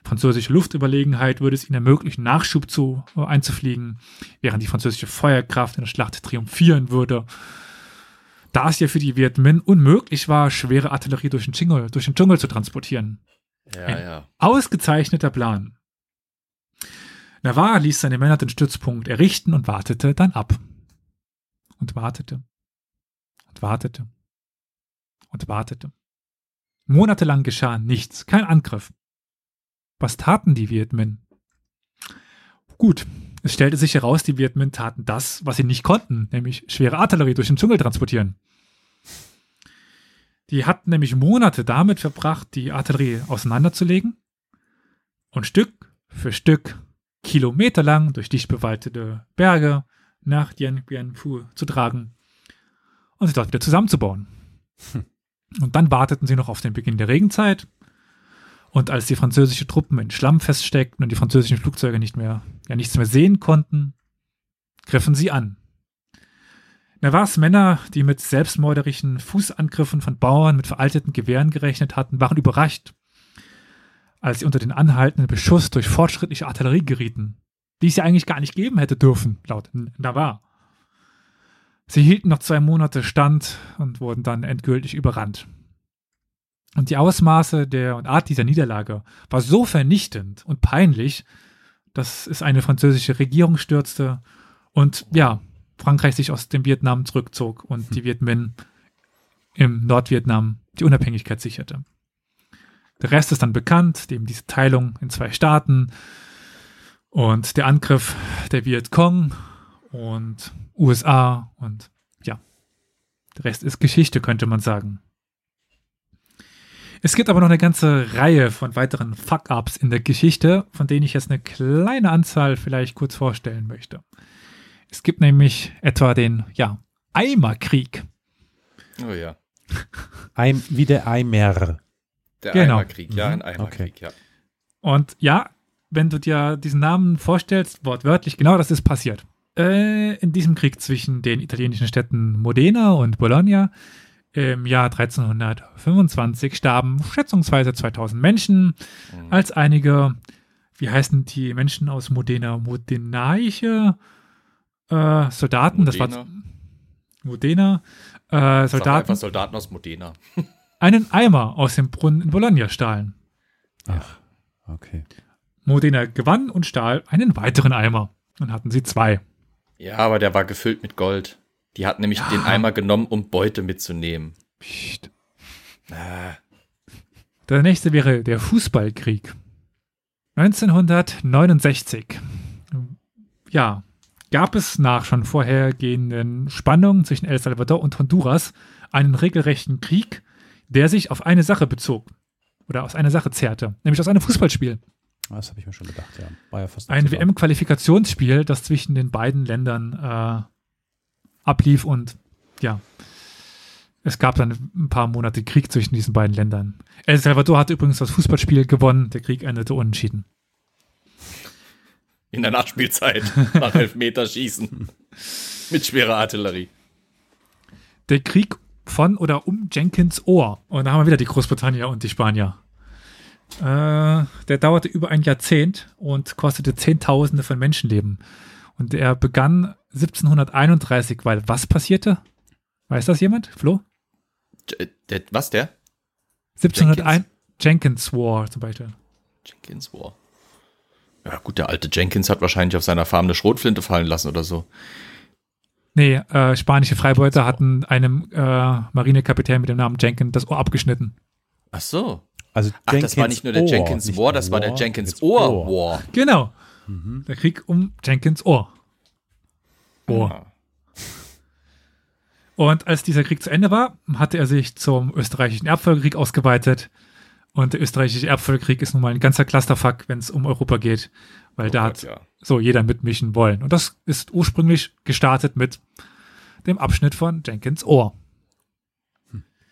Französische Luftüberlegenheit würde es ihnen ermöglichen, Nachschub zu, äh, einzufliegen, während die französische Feuerkraft in der Schlacht triumphieren würde. Da es ja für die Viet Minh unmöglich war, schwere Artillerie durch den Dschungel, durch den Dschungel zu transportieren. Ja, Ein ja. Ausgezeichneter Plan. Navarre ließ seine Männer den Stützpunkt errichten und wartete dann ab. Und wartete. Und wartete. Und wartete. Monatelang geschah nichts, kein Angriff. Was taten die Viet Minh? Gut, es stellte sich heraus, die Viet Minh taten das, was sie nicht konnten, nämlich schwere Artillerie durch den Dschungel transportieren. Die hatten nämlich Monate damit verbracht, die Artillerie auseinanderzulegen und Stück für Stück kilometerlang durch dicht bewaldete Berge nach Dien Bien Phu zu tragen und sie dort wieder zusammenzubauen. Und dann warteten sie noch auf den Beginn der Regenzeit. Und als die französischen Truppen in Schlamm feststeckten und die französischen Flugzeuge nicht mehr, ja nichts mehr sehen konnten, griffen sie an. Navarres Männer, die mit selbstmörderischen Fußangriffen von Bauern mit veralteten Gewehren gerechnet hatten, waren überrascht, als sie unter den anhaltenden Beschuss durch fortschrittliche Artillerie gerieten, die es ja eigentlich gar nicht geben hätte dürfen, laut Navarre. Sie hielten noch zwei Monate stand und wurden dann endgültig überrannt. Und die Ausmaße der und Art dieser Niederlage war so vernichtend und peinlich, dass es eine französische Regierung stürzte und ja, Frankreich sich aus dem Vietnam zurückzog und die Viet Minh im Nordvietnam die Unabhängigkeit sicherte. Der Rest ist dann bekannt, eben diese Teilung in zwei Staaten und der Angriff der Vietcong und USA und ja, der Rest ist Geschichte, könnte man sagen. Es gibt aber noch eine ganze Reihe von weiteren Fuck-Ups in der Geschichte, von denen ich jetzt eine kleine Anzahl vielleicht kurz vorstellen möchte. Es gibt nämlich etwa den, ja, Eimerkrieg. Oh ja. [laughs] Eim, wie der Eimer. Der Genau. Eimerkrieg, ja, ein Eimerkrieg, ja. Und ja, wenn du dir diesen Namen vorstellst, wortwörtlich, genau das ist passiert. Äh, in diesem Krieg zwischen den italienischen Städten Modena und Bologna im Jahr 1325 starben schätzungsweise 2000 Menschen, Mhm. als einige, wie heißen die Menschen aus Modena, modenaische äh, Soldaten, das war Modena. Modena, äh, Soldaten, Soldaten aus Modena. [laughs] einen Eimer aus dem Brunnen in Bologna stahlen. Ach, okay. Modena gewann und stahl einen weiteren Eimer. Dann hatten sie zwei. Ja, aber der war gefüllt mit Gold. Die hat nämlich Ja. den Eimer genommen, um Beute mitzunehmen. Psst. Ah, Der nächste wäre der Fußballkrieg. 1969. Ja, gab es nach schon vorhergehenden Spannungen zwischen El Salvador und Honduras einen regelrechten Krieg, der sich auf eine Sache bezog. oder aus einer Sache zehrte, nämlich aus einem Fußballspiel. Das habe ich mir schon gedacht, ja. War ja fast Ein. WM-Qualifikationsspiel, das zwischen den beiden Ländern äh, ablief und ja, es gab dann ein paar Monate Krieg zwischen diesen beiden Ländern. El Salvador hat übrigens das Fußballspiel gewonnen, der Krieg endete unentschieden. In der Nachspielzeit [laughs] nach Elfmeterschießen. Mit schwerer Artillerie. Der Krieg von oder um Jenkins Ohr. Und da haben wir wieder die Großbritannier und die Spanier. Äh, der dauerte über ein Jahrzehnt und kostete Zehntausende von Menschenleben. Und er begann 1731, weil was passierte? Weiß das jemand? Flo? J der, was der? 1701 Jenkins War zum Beispiel. Jenkins War. Ja, gut, der alte Jenkins hat wahrscheinlich auf seiner Farm eine Schrotflinte fallen lassen oder so. Nee, äh, spanische Freibeuter hatten einem äh, Marinekapitän mit dem Namen Jenkins das Ohr abgeschnitten. Ach so. Also Ach, das war nicht nur der Ohr, Jenkins War, das war der Jenkins Ohr War. Genau. Der Krieg um Jenkins Ohr. Ohr. Ah. Und als dieser Krieg zu Ende war, hatte er sich zum österreichischen Erbfolgekrieg ausgeweitet. Und der österreichische Erbfolgekrieg ist nun mal ein ganzer Clusterfuck, wenn es um Europa geht, weil Oh da Gott, hat ja. so jeder mitmischen wollen. Und das ist ursprünglich gestartet mit dem Abschnitt von Jenkins Ohr.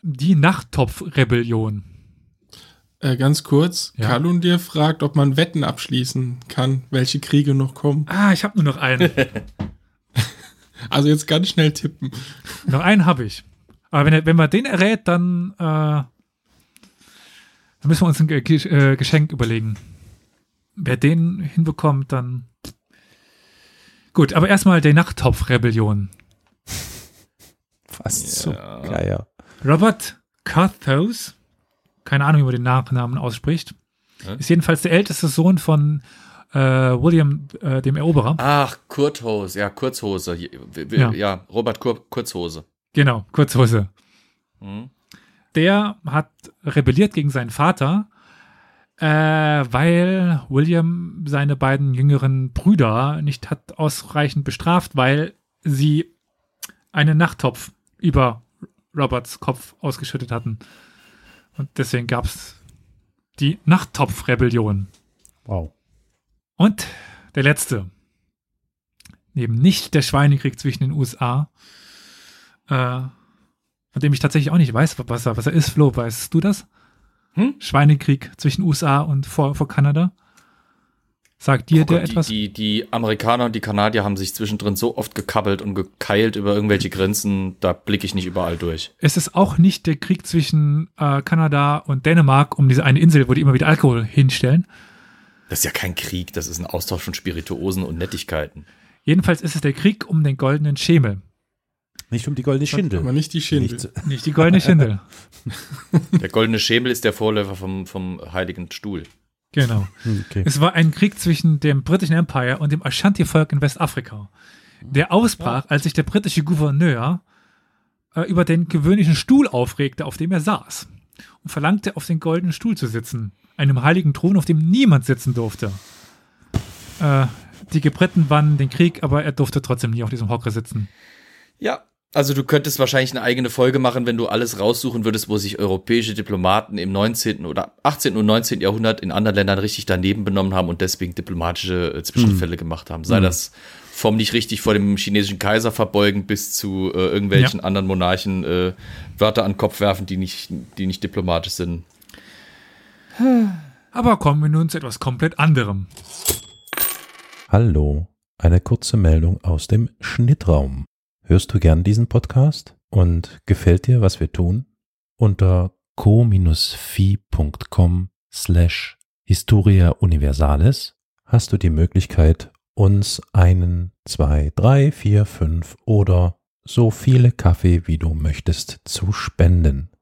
Die Nachttopf-Rebellion. Äh, ganz kurz, Ja. Kalun dir fragt, ob man Wetten abschließen kann, welche Kriege noch kommen. Ah, ich habe nur noch einen. [laughs] Also jetzt ganz schnell tippen. noch einen habe ich. Aber wenn, wenn man den errät, dann, äh, dann müssen wir uns ein äh, Geschenk überlegen. Wer den hinbekommt, dann. Gut, aber erstmal die Nachttopf-Rebellion. Fast so Ja. geil. Robert Carthos, keine Ahnung, wie man den Nachnamen ausspricht, Hä? ist jedenfalls der älteste Sohn von äh, William äh, dem Eroberer. Ach, Kurthose, ja, Kurzhose. Ja, Ja. Robert Kur Kurzhose. Genau, Kurzhose. Hm? Der hat rebelliert gegen seinen Vater, äh, weil William seine beiden jüngeren Brüder nicht hat ausreichend bestraft, weil sie einen Nachttopf über Roberts Kopf ausgeschüttet hatten. Und deswegen gab es die Nachttopf-Rebellion. Wow. Und der letzte. Neben nicht der Schweinekrieg zwischen den USA, äh, von dem ich tatsächlich auch nicht weiß, was er, was er ist. Flo, weißt du das? Hm? Schweinekrieg zwischen USA und vor, vor Kanada? Sagt dir Oh der Gott, etwas? die, die, die Amerikaner und die Kanadier haben sich zwischendrin so oft gekabbelt und gekeilt über irgendwelche Grenzen, da blicke ich nicht überall durch. es ist auch nicht der Krieg zwischen äh, Kanada und Dänemark um diese eine Insel, wo die immer wieder Alkohol hinstellen. Das ist ja kein Krieg, das ist ein Austausch von Spirituosen und Nettigkeiten. Jedenfalls ist es der Krieg um den goldenen Schemel. Nicht um die goldene Schindel. Aber nicht die Schindel. Nicht- [laughs] Nicht die goldene Schindel. [laughs] Der goldene Schemel ist der Vorläufer vom, vom Heiligen Stuhl. genau. Okay. Es war ein Krieg zwischen dem britischen Empire und dem Ashanti-Volk in Westafrika. Der ausbrach, als sich der britische Gouverneur äh, über den gewöhnlichen Stuhl aufregte, auf dem er saß, und verlangte, auf den goldenen Stuhl zu sitzen, einem heiligen Thron, auf dem niemand sitzen durfte. Äh, die Briten wannen den Krieg, aber er durfte trotzdem nie auf diesem Hocker sitzen. Ja. Also du könntest wahrscheinlich eine eigene Folge machen, wenn du alles raussuchen würdest, wo sich europäische Diplomaten im 19. oder 18. und 19. Jahrhundert in anderen Ländern richtig daneben benommen haben und deswegen diplomatische äh, Zwischenfälle gemacht haben. Sei das vom nicht richtig vor dem chinesischen Kaiser verbeugen bis zu äh, irgendwelchen anderen Monarchen äh, Wörter an den Kopf werfen, die nicht, die nicht diplomatisch sind. Aber kommen wir nun zu etwas komplett anderem. Hallo, eine kurze Meldung aus dem Schnittraum. Hörst du gern diesen Podcast und gefällt dir, was wir tun? Unter co-fi.com slash Historia Universalis hast du die Möglichkeit, uns einen, zwei, drei, vier, fünf oder so viele Kaffee, wie du möchtest, zu spenden.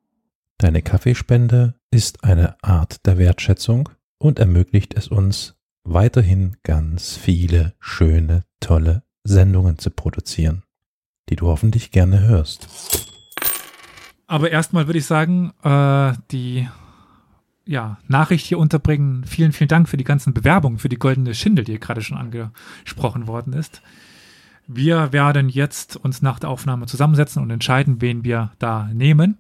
Deine Kaffeespende ist eine Art der Wertschätzung und ermöglicht es uns, weiterhin ganz viele schöne, tolle Sendungen zu produzieren, die du hoffentlich gerne hörst. Aber erstmal würde ich sagen, äh, die ja, Nachricht hier unterbringen. Vielen, vielen Dank für die ganzen Bewerbungen für die goldene Schindel, die gerade schon angesprochen worden ist. Wir werden jetzt uns nach der Aufnahme zusammensetzen und entscheiden, wen wir da nehmen.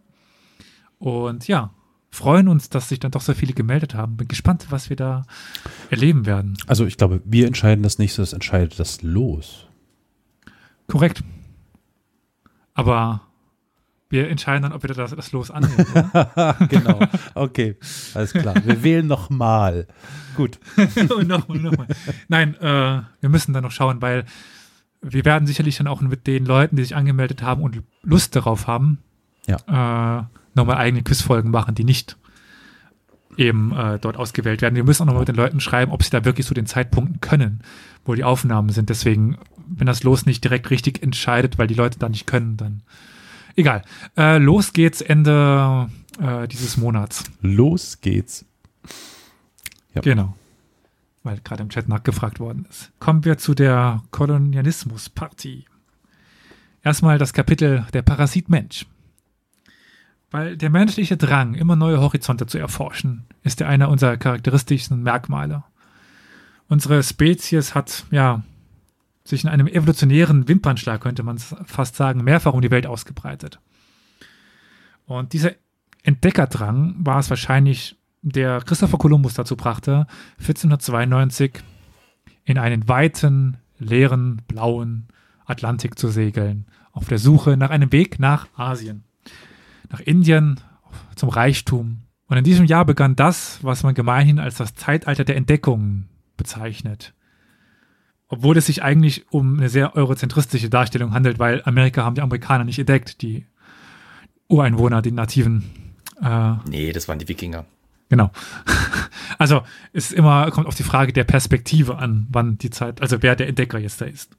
Und ja, freuen uns, dass sich dann doch so viele gemeldet haben. Bin gespannt, was wir da erleben werden. Also ich glaube, wir entscheiden das nicht, das entscheidet das Los. Korrekt. Aber wir entscheiden dann, ob wir das, das Los annehmen. [laughs] genau. Okay, alles klar. Wir wählen nochmal. Gut. [laughs] und nochmal, nochmal. Nein, äh, wir müssen dann noch schauen, weil wir werden sicherlich dann auch mit den Leuten, die sich angemeldet haben und Lust darauf haben, äh, nochmal eigene Quizfolgen machen, die nicht eben äh, dort ausgewählt werden. Wir müssen auch nochmal mit den Leuten schreiben, ob sie da wirklich so den Zeitpunkten können, wo die Aufnahmen sind. Deswegen, wenn das Los nicht direkt richtig entscheidet, weil die Leute da nicht können, dann egal. Äh, los geht's Ende äh, dieses Monats. Los geht's. Ja. Genau. Weil gerade im Chat nachgefragt worden ist. Kommen wir zu der Kolonialismus-Party. Erstmal das Kapitel der Parasit Mensch. Weil der menschliche Drang, immer neue Horizonte zu erforschen, ist ja einer unserer charakteristischsten Merkmale. Unsere Spezies hat, ja, sich in einem evolutionären Wimpernschlag, könnte man fast sagen, mehrfach um die Welt ausgebreitet. Und dieser Entdeckerdrang war es wahrscheinlich, der Christopher Columbus dazu brachte, 1492 in einen weiten, leeren, blauen Atlantik zu segeln, auf der Suche nach einem Weg nach Asien, nach Indien, zum Reichtum. Und in diesem Jahr begann das, was man gemeinhin als das Zeitalter der Entdeckungen bezeichnet. Obwohl es sich eigentlich um eine sehr eurozentristische Darstellung handelt, weil Amerika haben die Amerikaner nicht entdeckt, die Ureinwohner, die Nativen. Äh, Nee, das waren die Wikinger. Genau. [laughs] Also es immer kommt auf die Frage der Perspektive an, wann die Zeit, also wer der Entdecker jetzt da ist.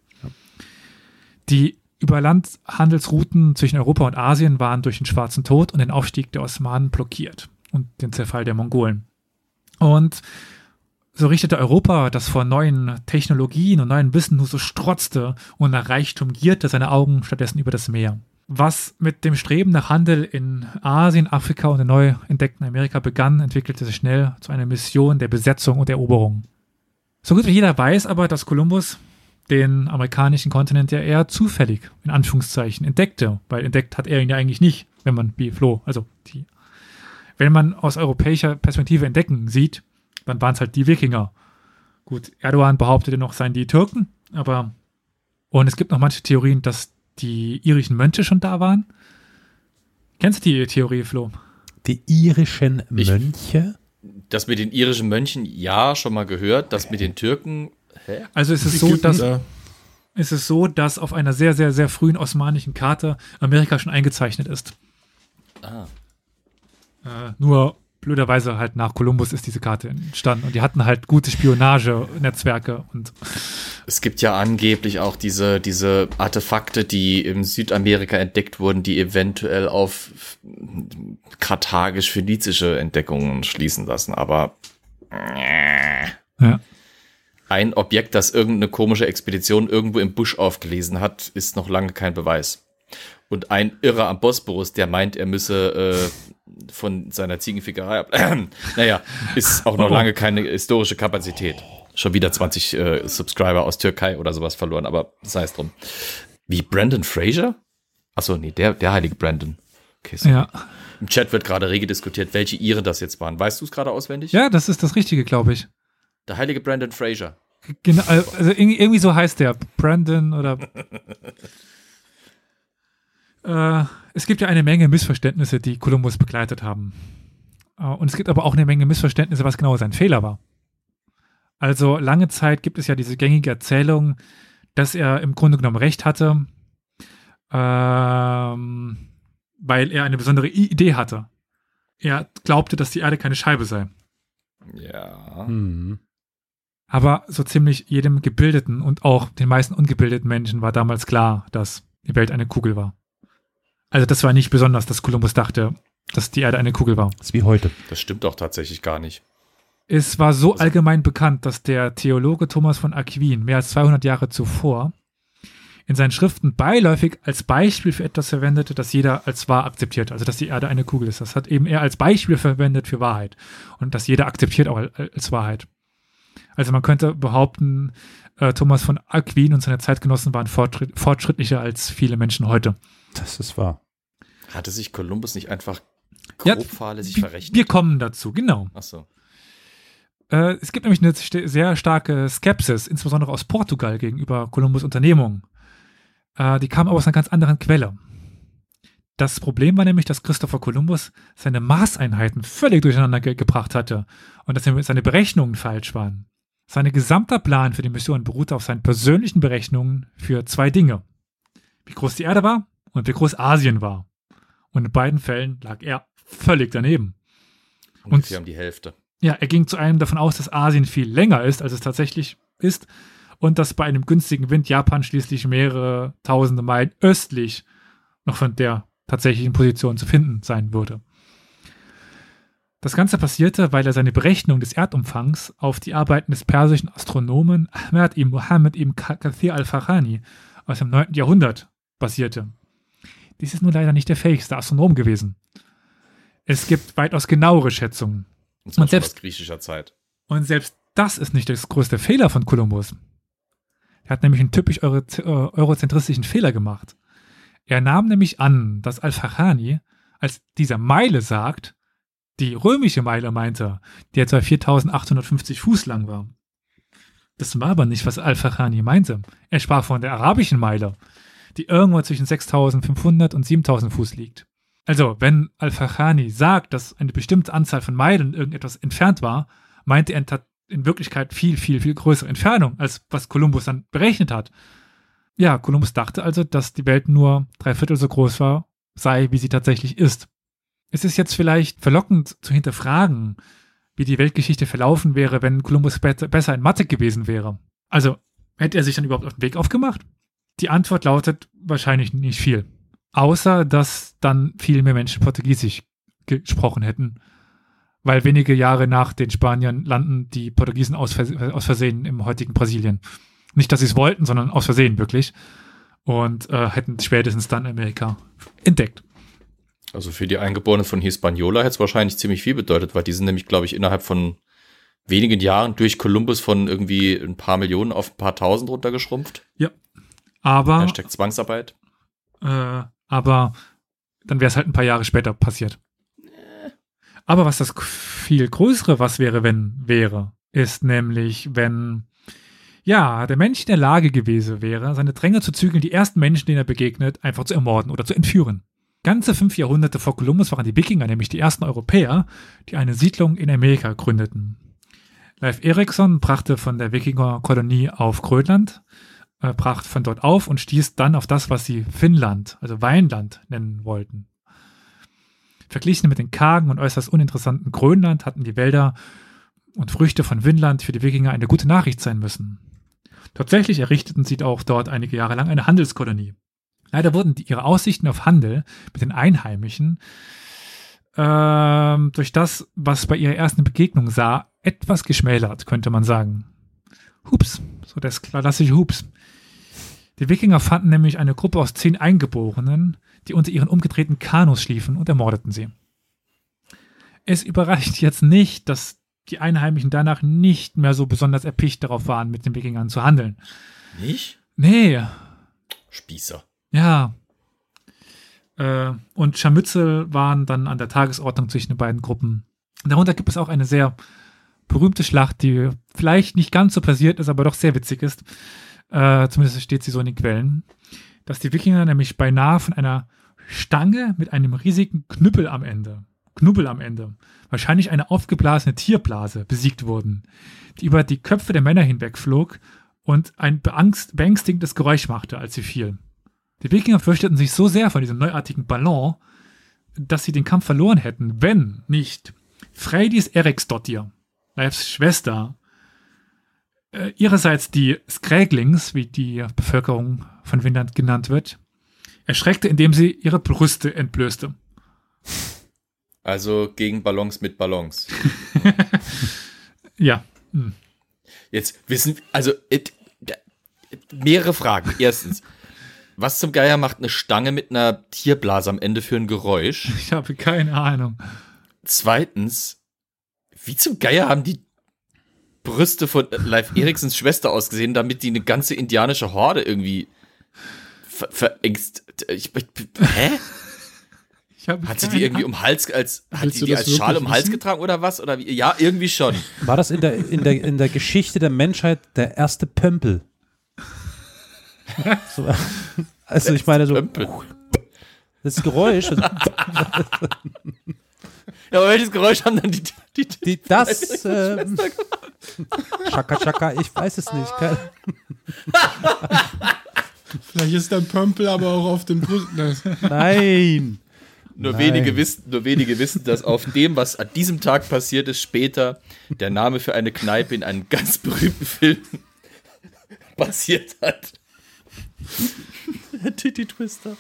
Die Überlandhandelsrouten zwischen Europa und Asien waren durch den Schwarzen Tod und den Aufstieg der Osmanen blockiert und den Zerfall der Mongolen. Und so richtete Europa, das vor neuen Technologien und neuen Wissen nur so strotzte und nach Reichtum gierte, seine Augen stattdessen über das Meer. Was mit dem Streben nach Handel in Asien, Afrika und dem neu entdeckten Amerika begann, entwickelte sich schnell zu einer Mission der Besetzung und Eroberung. So gut wie jeder weiß aber, dass Kolumbus den amerikanischen Kontinent ja eher zufällig, in Anführungszeichen, entdeckte, weil entdeckt hat er ihn ja eigentlich nicht, wenn man wie Flo, also die, wenn man aus europäischer Perspektive entdecken sieht, dann waren es halt die Wikinger. Gut, Erdogan behauptete noch, seien die Türken, aber und es gibt noch manche Theorien, dass die irischen Mönche schon da waren. Kennst du die Theorie, Flo? Die irischen Ich- Mönche? Das mit den irischen Mönchen, ja, schon mal gehört. Das mit den Türken, hä? Also es ist Die so, dass da. es ist so, dass auf einer sehr, sehr, sehr frühen osmanischen Karte Amerika schon eingezeichnet ist. Ah. Äh, nur blöderweise halt nach Kolumbus ist diese Karte entstanden und die hatten halt gute Spionagenetzwerke und Es gibt ja angeblich auch diese, diese Artefakte, die im Südamerika entdeckt wurden, die eventuell auf karthagisch-phönizische Entdeckungen schließen lassen, aber äh, ja. Ein Objekt, das irgendeine komische Expedition irgendwo im Busch aufgelesen hat, ist noch lange kein Beweis. Und ein Irrer am Bosporus, der meint, er müsse äh, von seiner Ziegenfickerei ab. [clears throat] naja, ist auch noch Oh. lange keine historische Kapazität. Schon wieder 20 äh, Subscriber aus Türkei oder sowas verloren, aber sei es drum. Wie Brandon Fraser? Achso, nee, der, der heilige Brandon. Okay, so. ja. Im Chat wird gerade rege diskutiert, welche Iren das jetzt waren. Weißt du es gerade auswendig? Ja, das ist das Richtige, glaube ich. Der heilige Brandon Fraser. Genau, also irgendwie so heißt der. Brandon oder. [laughs] äh, es gibt ja eine Menge Missverständnisse, die Kolumbus begleitet haben. Äh, und es gibt aber auch eine Menge Missverständnisse, was genau sein Fehler war. Also lange Zeit gibt es ja diese gängige Erzählung, dass er im Grunde genommen recht hatte, ähm, weil er eine besondere Idee hatte. Er glaubte, dass die Erde keine Scheibe sei. Ja. Hm. Aber so ziemlich jedem gebildeten und auch den meisten ungebildeten Menschen war damals klar, dass die Welt eine Kugel war. Also das war nicht besonders, dass Kolumbus dachte, dass die Erde eine Kugel war. Das ist wie heute. Das stimmt doch tatsächlich gar nicht. Es war so allgemein bekannt, dass der Theologe Thomas von Aquin mehr als 200 Jahre zuvor in seinen Schriften beiläufig als Beispiel für etwas verwendete, das jeder als wahr akzeptiert, also dass die Erde eine Kugel ist. Das hat eben er als Beispiel verwendet für Wahrheit und dass jeder akzeptiert auch als Wahrheit. Also man könnte behaupten, äh, Thomas von Aquin und seine Zeitgenossen waren fortschritt, fortschrittlicher als viele Menschen heute. Das ist wahr. Hatte sich Kolumbus nicht einfach Ja, grob fahrlässig Wir, verrechnet. wir kommen dazu, genau. Achso. Äh, es gibt nämlich eine sehr starke Skepsis, insbesondere aus Portugal gegenüber Kolumbus Unternehmung. Äh, die kam aber aus einer ganz anderen Quelle. Das Problem war nämlich, dass Christopher Columbus seine Maßeinheiten völlig durcheinander ge gebracht hatte und dass seine Berechnungen falsch waren. Sein gesamter Plan für die Mission beruhte auf seinen persönlichen Berechnungen für zwei Dinge. Wie groß die Erde war und wie groß Asien war. Und in beiden Fällen lag er völlig daneben. Ungefähr um die Hälfte. Ja, er ging zu einem davon aus, dass Asien viel länger ist, als es tatsächlich ist, und dass bei einem günstigen Wind Japan schließlich mehrere tausende Meilen östlich noch von der tatsächlichen Position zu finden sein würde. Das Ganze passierte, weil er seine Berechnung des Erdumfangs auf die Arbeiten des persischen Astronomen Ahmad ibn Muhammad ibn Kathir al-Farhani aus dem 9. Jahrhundert basierte. Dies ist nur leider nicht der fähigste Astronom gewesen. Es gibt weitaus genauere Schätzungen. Und Und selbst- griechischer Zeit. Und selbst das ist nicht das größte Fehler von Kolumbus. Er hat nämlich einen typisch euro äh, eurozentristischen Fehler gemacht. Er nahm nämlich an, dass Al-Fahani, als dieser Meile sagt, die römische Meile meinte, die etwa 4850 Fuß lang war. Das war aber nicht, was Al-Fahani meinte. Er sprach von der arabischen Meile, die irgendwo zwischen 6500 und 7000 Fuß liegt. Also, wenn Al-Fahani sagt, dass eine bestimmte Anzahl von Meilen irgendetwas entfernt war, meinte er in Wirklichkeit viel, viel, viel größere Entfernung, als was Kolumbus dann berechnet hat. Ja, Kolumbus dachte also, dass die Welt nur drei Viertel so groß war, sei, wie sie tatsächlich ist. Es ist jetzt vielleicht verlockend zu hinterfragen, wie die Weltgeschichte verlaufen wäre, wenn Kolumbus besser in Mathe gewesen wäre. Also, hätte er sich dann überhaupt auf den Weg aufgemacht? Die Antwort lautet wahrscheinlich nicht viel. Außer, dass dann viel mehr Menschen Portugiesisch gesprochen hätten weil wenige Jahre nach den Spaniern landen die Portugiesen aus, Vers aus Versehen im heutigen Brasilien. Nicht, dass sie es wollten, sondern aus Versehen wirklich. Und äh, hätten spätestens dann Amerika entdeckt. Also für die Eingeborenen von Hispaniola hätte es wahrscheinlich ziemlich viel bedeutet, weil die sind nämlich, glaube ich, innerhalb von wenigen Jahren durch Kolumbus von irgendwie ein paar Millionen auf ein paar tausend runtergeschrumpft. Aber, Hashtag Zwangsarbeit. äh, aber dann wäre es halt ein paar Jahre später passiert. Aber was das viel größere Was wäre, wenn wäre, ist nämlich, wenn ja, der Mensch in der Lage gewesen wäre, seine Dränge zu zügeln, die ersten Menschen, denen er begegnet, einfach zu ermorden oder zu entführen. Ganze fünf Jahrhunderte vor Kolumbus waren die Wikinger nämlich die ersten Europäer, die eine Siedlung in Amerika gründeten. Leif Erikson brachte von der Wikingerkolonie auf Grönland, äh, brach von dort auf und stieß dann auf das, was sie Finnland, also Weinland nennen wollten. Verglichen mit den kargen und äußerst uninteressanten Grönland hatten die Wälder und Früchte von Finnland für die Wikinger eine gute Nachricht sein müssen. Tatsächlich errichteten sie auch dort einige Jahre lang eine Handelskolonie. Leider wurden die, ihre Aussichten auf Handel mit den Einheimischen ähm, durch das, was bei ihrer ersten Begegnung sah, etwas geschmälert, könnte man sagen. Hups, so das klassische Hups. Die Wikinger fanden nämlich eine Gruppe aus zehn Eingeborenen, die unter ihren umgedrehten Kanus schliefen und ermordeten sie. Es überreicht jetzt nicht, dass die Einheimischen danach nicht mehr so besonders erpicht darauf waren, mit den Wikingern zu handeln. Nicht? Nee, Spießer. ja. Äh, und Scharmützel waren dann an der Tagesordnung zwischen den beiden Gruppen. Darunter gibt es auch eine sehr berühmte Schlacht, die vielleicht nicht ganz so passiert ist, aber doch sehr witzig ist. Äh, zumindest steht sie so in den Quellen. Dass die Wikinger nämlich beinahe von einer Stange mit einem riesigen Knüppel am Ende, Knubbel am Ende, wahrscheinlich eine aufgeblasene Tierblase, besiegt wurden, die über die Köpfe der Männer hinwegflog und ein beangst, beängstigendes Geräusch machte, als sie fiel. Die Wikinger fürchteten sich so sehr von diesem neuartigen Ballon, dass sie den Kampf verloren hätten, wenn nicht Freydis Eriksdottir, Leifs Schwester, äh, ihrerseits die Skräglings, wie die Bevölkerung von Finnland genannt wird, erschreckte, indem sie ihre Brüste entblößte. Also gegen Ballons mit Ballons. [laughs] Ja, hm. Jetzt wissen, also it, mehrere Fragen. Erstens, was zum Geier macht eine Stange mit einer Tierblase am Ende für ein Geräusch? ich habe keine Ahnung. Zweitens, wie zum Geier haben die Brüste von Leif Eriksons Schwester ausgesehen, damit die eine ganze indianische Horde irgendwie ver verängst. Ich, ich, hä? Ich hab Hat sie die irgendwie um Hals, als, hat die das als Schal wirklich um Hals wissen? getragen oder was? Oder wie? Ja, irgendwie schon. War das in der, in der, in der Geschichte der Menschheit der erste Pömpel? So, also ich meine so, Pömpel. das Geräusch, Ja, aber welches Geräusch haben dann die, die, die die, das, ähm, Chaka Chaka, ich weiß es nicht. Vielleicht ist der Pömpel aber auch auf dem Brust. Ne, nein. Nur Nein. wenige, wissen, nur wenige wissen, dass auf [laughs] dem, was an diesem Tag passiert ist, später der Name für eine Kneipe in einem ganz berühmten Film [laughs] passiert hat. Der [laughs] Titty Twister.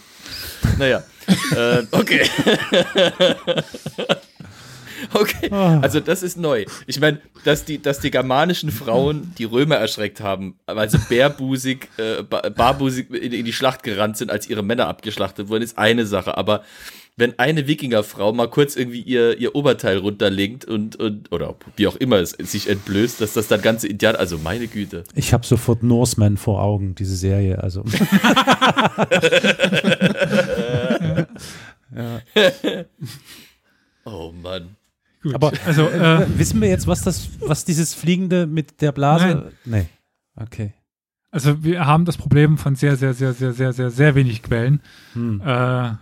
Naja, äh, okay. Okay, also das ist neu. Ich meine, dass die, dass die germanischen Frauen die Römer erschreckt haben, weil sie bärbusig, äh, ba- barbusig in, in die Schlacht gerannt sind, als ihre Männer abgeschlachtet wurden, ist eine Sache. Aber wenn eine Wikingerfrau mal kurz irgendwie ihr, ihr Oberteil runterlegt und, und, oder wie auch immer es sich entblößt, dass das dann ganze Indianer, also meine Güte. Ich habe sofort Norseman vor Augen, diese Serie. Also [laughs] [laughs] [laughs] Oh Mann. Gut. Aber also, äh, wissen wir jetzt, was das, was dieses Fliegende mit der Blase? Nee. Okay. Also wir haben das Problem von sehr, sehr, sehr, sehr, sehr, sehr, sehr wenig Quellen. Hm. Äh,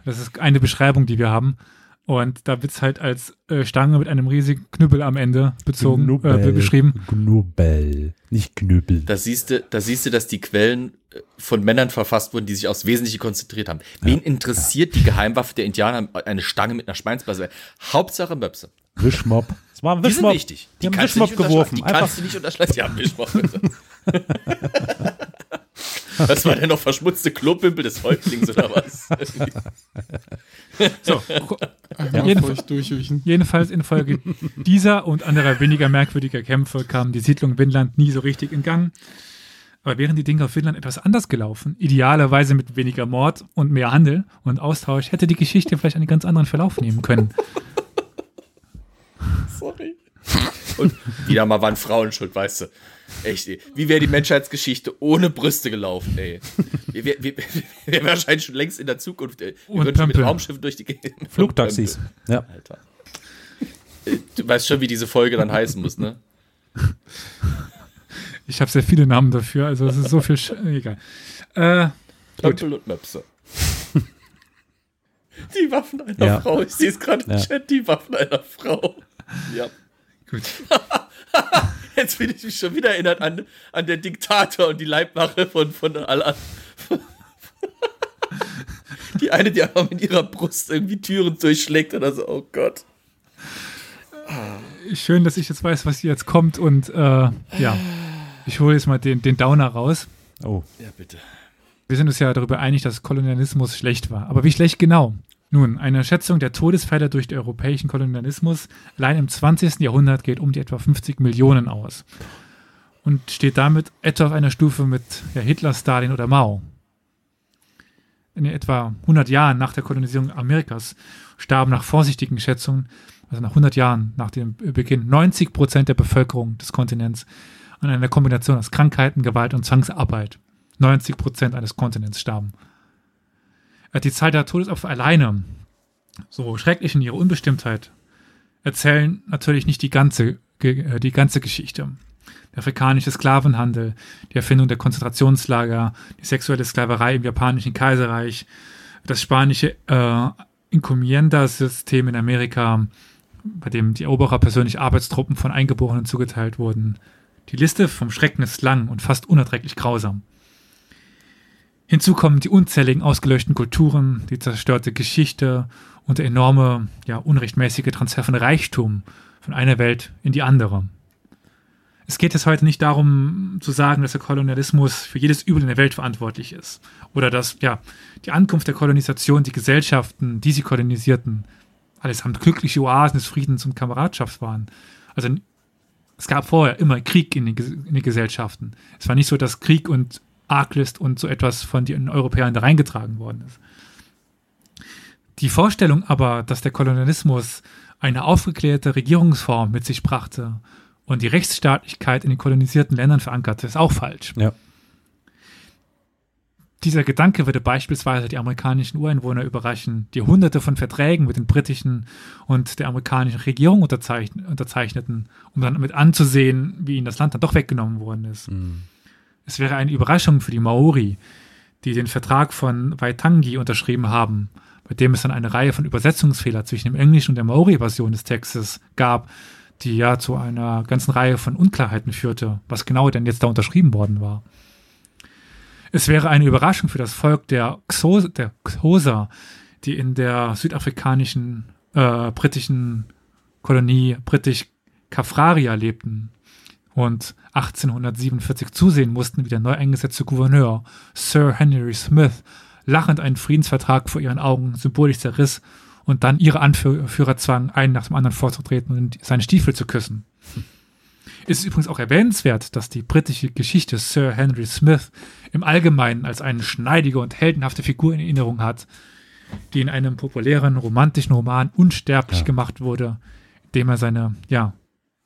das ist eine Beschreibung, die wir haben. Und da wird es halt als äh, Stange mit einem riesigen Knüppel am Ende bezogen, äh, beschrieben. Knubbel, nicht Knüppel. Da siehst du, da siehst du, dass die Quellen äh, von Männern verfasst wurden, die sich aufs Wesentliche konzentriert haben. Wen interessiert die Geheimwaffe der Indianer eine Stange mit einer Schweinsblase? Hauptsache Möpse. Wischmopp. Es war ein Die sind wichtig. Die haben kannst du Wischmopp nicht geworfen. Die Einfach kannst du nicht unterschlagen. [laughs] Ja, Wischmopp. bitte. [laughs] Was war denn noch verschmutzte Klopimpel des Häuptlings oder was? So, Einmal Jeden feucht durchwischen. jedenfalls infolge dieser und anderer weniger merkwürdiger Kämpfe kam die Siedlung Vinland nie so richtig in Gang. Aber wären die Dinge auf Finnland etwas anders gelaufen, idealerweise mit weniger Mord und mehr Handel und Austausch, hätte die Geschichte vielleicht einen ganz anderen Verlauf nehmen können. Sorry. Und wieder mal waren Frauen schuld, weißt du. Echt, ey. Wie wäre die Menschheitsgeschichte ohne Brüste gelaufen, ey? Wir wären wir, wir wahrscheinlich schon längst in der Zukunft, ey. Wir würden schon mit. Raumschiffen durch die Gegend. Flugtaxis. Ja. Alter. Du weißt schon, wie diese Folge dann heißen muss, ne? Ich habe sehr viele Namen dafür, also es ist so viel. Sch egal. Äh, Pömpel und Möpse. Die Waffen einer Ja. Frau. Ich sehe es gerade im Ja. Chat, die Waffen einer Frau. Ja. gut. [laughs] [laughs] Jetzt bin ich mich schon wieder erinnert an, an den Diktator und die Leibwache von, von Al [laughs] Die eine, die einfach mit ihrer Brust irgendwie Türen durchschlägt oder so. Oh Gott. Schön, dass ich jetzt weiß, was hier jetzt kommt und äh, ja, ich hole jetzt mal den, den Downer raus. Oh. Ja, bitte. Wir sind uns ja darüber einig, dass Kolonialismus schlecht war. Aber wie schlecht genau? Nun, eine Schätzung der Todesfälle durch den europäischen Kolonialismus allein im 20. Jahrhundert geht um die etwa 50 Millionen aus und steht damit etwa auf einer Stufe mit ja, Hitler, Stalin oder Mao. In etwa 100 Jahren nach der Kolonisierung Amerikas starben nach vorsichtigen Schätzungen, also nach 100 Jahren nach dem Beginn, 90 Prozent der Bevölkerung des Kontinents an einer Kombination aus Krankheiten, Gewalt und Zwangsarbeit. 90 Prozent eines Kontinents starben. Die Zahl der Todesopfer alleine, so schrecklich in ihrer Unbestimmtheit, erzählen natürlich nicht die ganze, äh, die ganze Geschichte. Der afrikanische Sklavenhandel, die Erfindung der Konzentrationslager, die sexuelle Sklaverei im japanischen Kaiserreich, das spanische äh, Encomienda-System in Amerika, bei dem die Eroberer persönlich Arbeitstruppen von Eingeborenen zugeteilt wurden. Die Liste vom Schrecken ist lang und fast unerträglich grausam. Hinzu kommen die unzähligen ausgelöschten Kulturen, die zerstörte Geschichte und der enorme, ja, unrechtmäßige Transfer von Reichtum von einer Welt in die andere. Es geht jetzt heute nicht darum zu sagen, dass der Kolonialismus für jedes Übel in der Welt verantwortlich ist. Oder dass, ja, die Ankunft der Kolonisation, die Gesellschaften, die sie kolonisierten, allesamt glückliche Oasen des Friedens und Kameradschaft waren. Also es gab vorher immer Krieg in den, in den Gesellschaften. Es war nicht so, dass Krieg und Arglist und so etwas von den Europäern da reingetragen worden ist. Die Vorstellung aber, dass der Kolonialismus eine aufgeklärte Regierungsform mit sich brachte und die Rechtsstaatlichkeit in den kolonisierten Ländern verankerte, ist auch falsch. Ja. Dieser Gedanke würde beispielsweise die amerikanischen Ureinwohner überraschen, die hunderte von Verträgen mit den britischen und der amerikanischen Regierung unterzeichn unterzeichneten, um dann mit anzusehen, wie ihnen das Land dann doch weggenommen worden ist. Mhm. Es wäre eine Überraschung für die Maori, die den Vertrag von Waitangi unterschrieben haben, bei dem es dann eine Reihe von Übersetzungsfehlern zwischen dem englischen und der Maori-Version des Textes gab, die ja zu einer ganzen Reihe von Unklarheiten führte, was genau denn jetzt da unterschrieben worden war. Es wäre eine Überraschung für das Volk der, Xo der Xhosa, die in der südafrikanischen, äh, britischen Kolonie Britisch Kafraria lebten und 1847 zusehen mussten, wie der neu eingesetzte Gouverneur Sir Henry Smith lachend einen Friedensvertrag vor ihren Augen symbolisch zerriss und dann ihre Anführer zwang, einen nach dem anderen vorzutreten und seine Stiefel zu küssen. Es ist übrigens auch erwähnenswert, dass die britische Geschichte Sir Henry Smith im Allgemeinen als eine schneidige und heldenhafte Figur in Erinnerung hat, die in einem populären romantischen Roman unsterblich Ja. gemacht wurde, indem er seine, ja,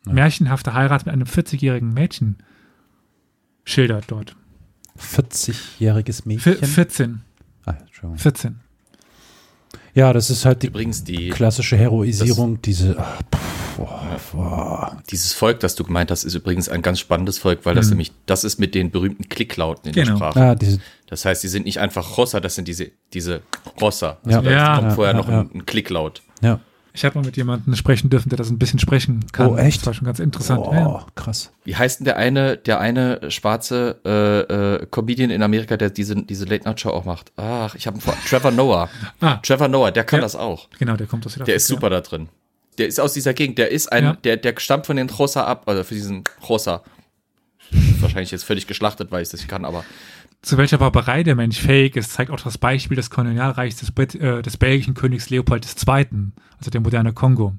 Ja. märchenhafte Heirat mit einem 40-jährigen Mädchen schildert dort. 40-jähriges Vi- Mädchen. 14, Ah, Entschuldigung. 14. Ja, das ist halt die Übrigens, die, klassische Heroisierung, diese. ah, pff, boah, boah. dieses Volk, das du gemeint hast, ist übrigens ein ganz spannendes Volk, weil das Mhm. nämlich, das ist mit den berühmten Klicklauten in Genau. der Sprache. Ah, diese, Das heißt, die sind nicht einfach Rossa, das sind diese, diese Rossa. Ja. Also da Ja. kommt Ja, vorher ja, noch ja. ein, ein Klicklaut. ja. Ich habe mal mit jemandem sprechen dürfen, der das ein bisschen sprechen kann. Oh, echt? Das war schon ganz interessant. Oh, Ja, krass. Wie heißt denn der eine, der eine schwarze äh, äh, Comedian in Amerika, der diese, diese Late Night Show auch macht? Ach, ich habe vor. Trevor Noah. [laughs] Ah, Trevor Noah, der kann Ja. das auch. genau, der kommt aus Südafrika. Der ist super da drin. Der ist aus dieser Gegend. Der ist ein, Ja. der, der stammt von den Rossa ab, also für diesen Rossa. Wahrscheinlich jetzt völlig geschlachtet, weil ich das nicht kann, aber Zu welcher Barbarei der Mensch fähig ist, zeigt auch das Beispiel des Kolonialreichs des, Brit äh, des belgischen Königs Leopold II., also der moderne Kongo.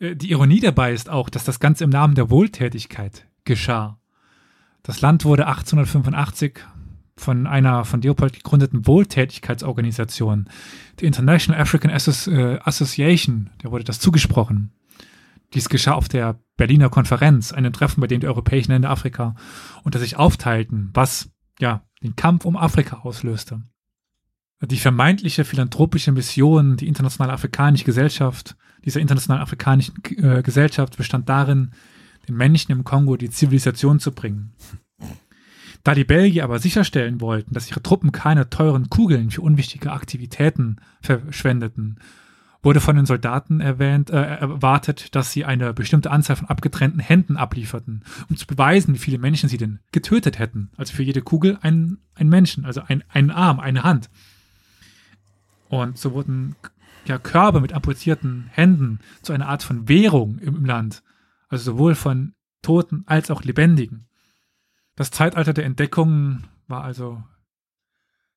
Äh, Die Ironie dabei ist auch, dass das Ganze im Namen der Wohltätigkeit geschah. Das Land wurde 1885 von einer von Leopold gegründeten Wohltätigkeitsorganisation, die International African Associ äh, Association, der wurde das zugesprochen. Dies geschah auf der Berliner Konferenz, einem Treffen, bei dem die europäischen Länder Afrika unter sich aufteilten, was ja den Kampf um Afrika auslöste. Die vermeintliche philanthropische Mission, die internationale afrikanische Gesellschaft, dieser internationalen afrikanischen äh, Gesellschaft bestand darin, den Menschen im Kongo die Zivilisation zu bringen. Da die Belgier aber sicherstellen wollten, dass ihre Truppen keine teuren Kugeln für unwichtige Aktivitäten verschwendeten, wurde von den Soldaten erwähnt, äh, erwartet, dass sie eine bestimmte Anzahl von abgetrennten Händen ablieferten, um zu beweisen, wie viele Menschen sie denn getötet hätten. Also für jede Kugel ein, ein Menschen, also ein, ein Arm, eine Hand. Und so wurden ja Körbe mit amputierten Händen zu einer Art von Währung im Land. Also sowohl von Toten als auch Lebendigen. Das Zeitalter der Entdeckungen war also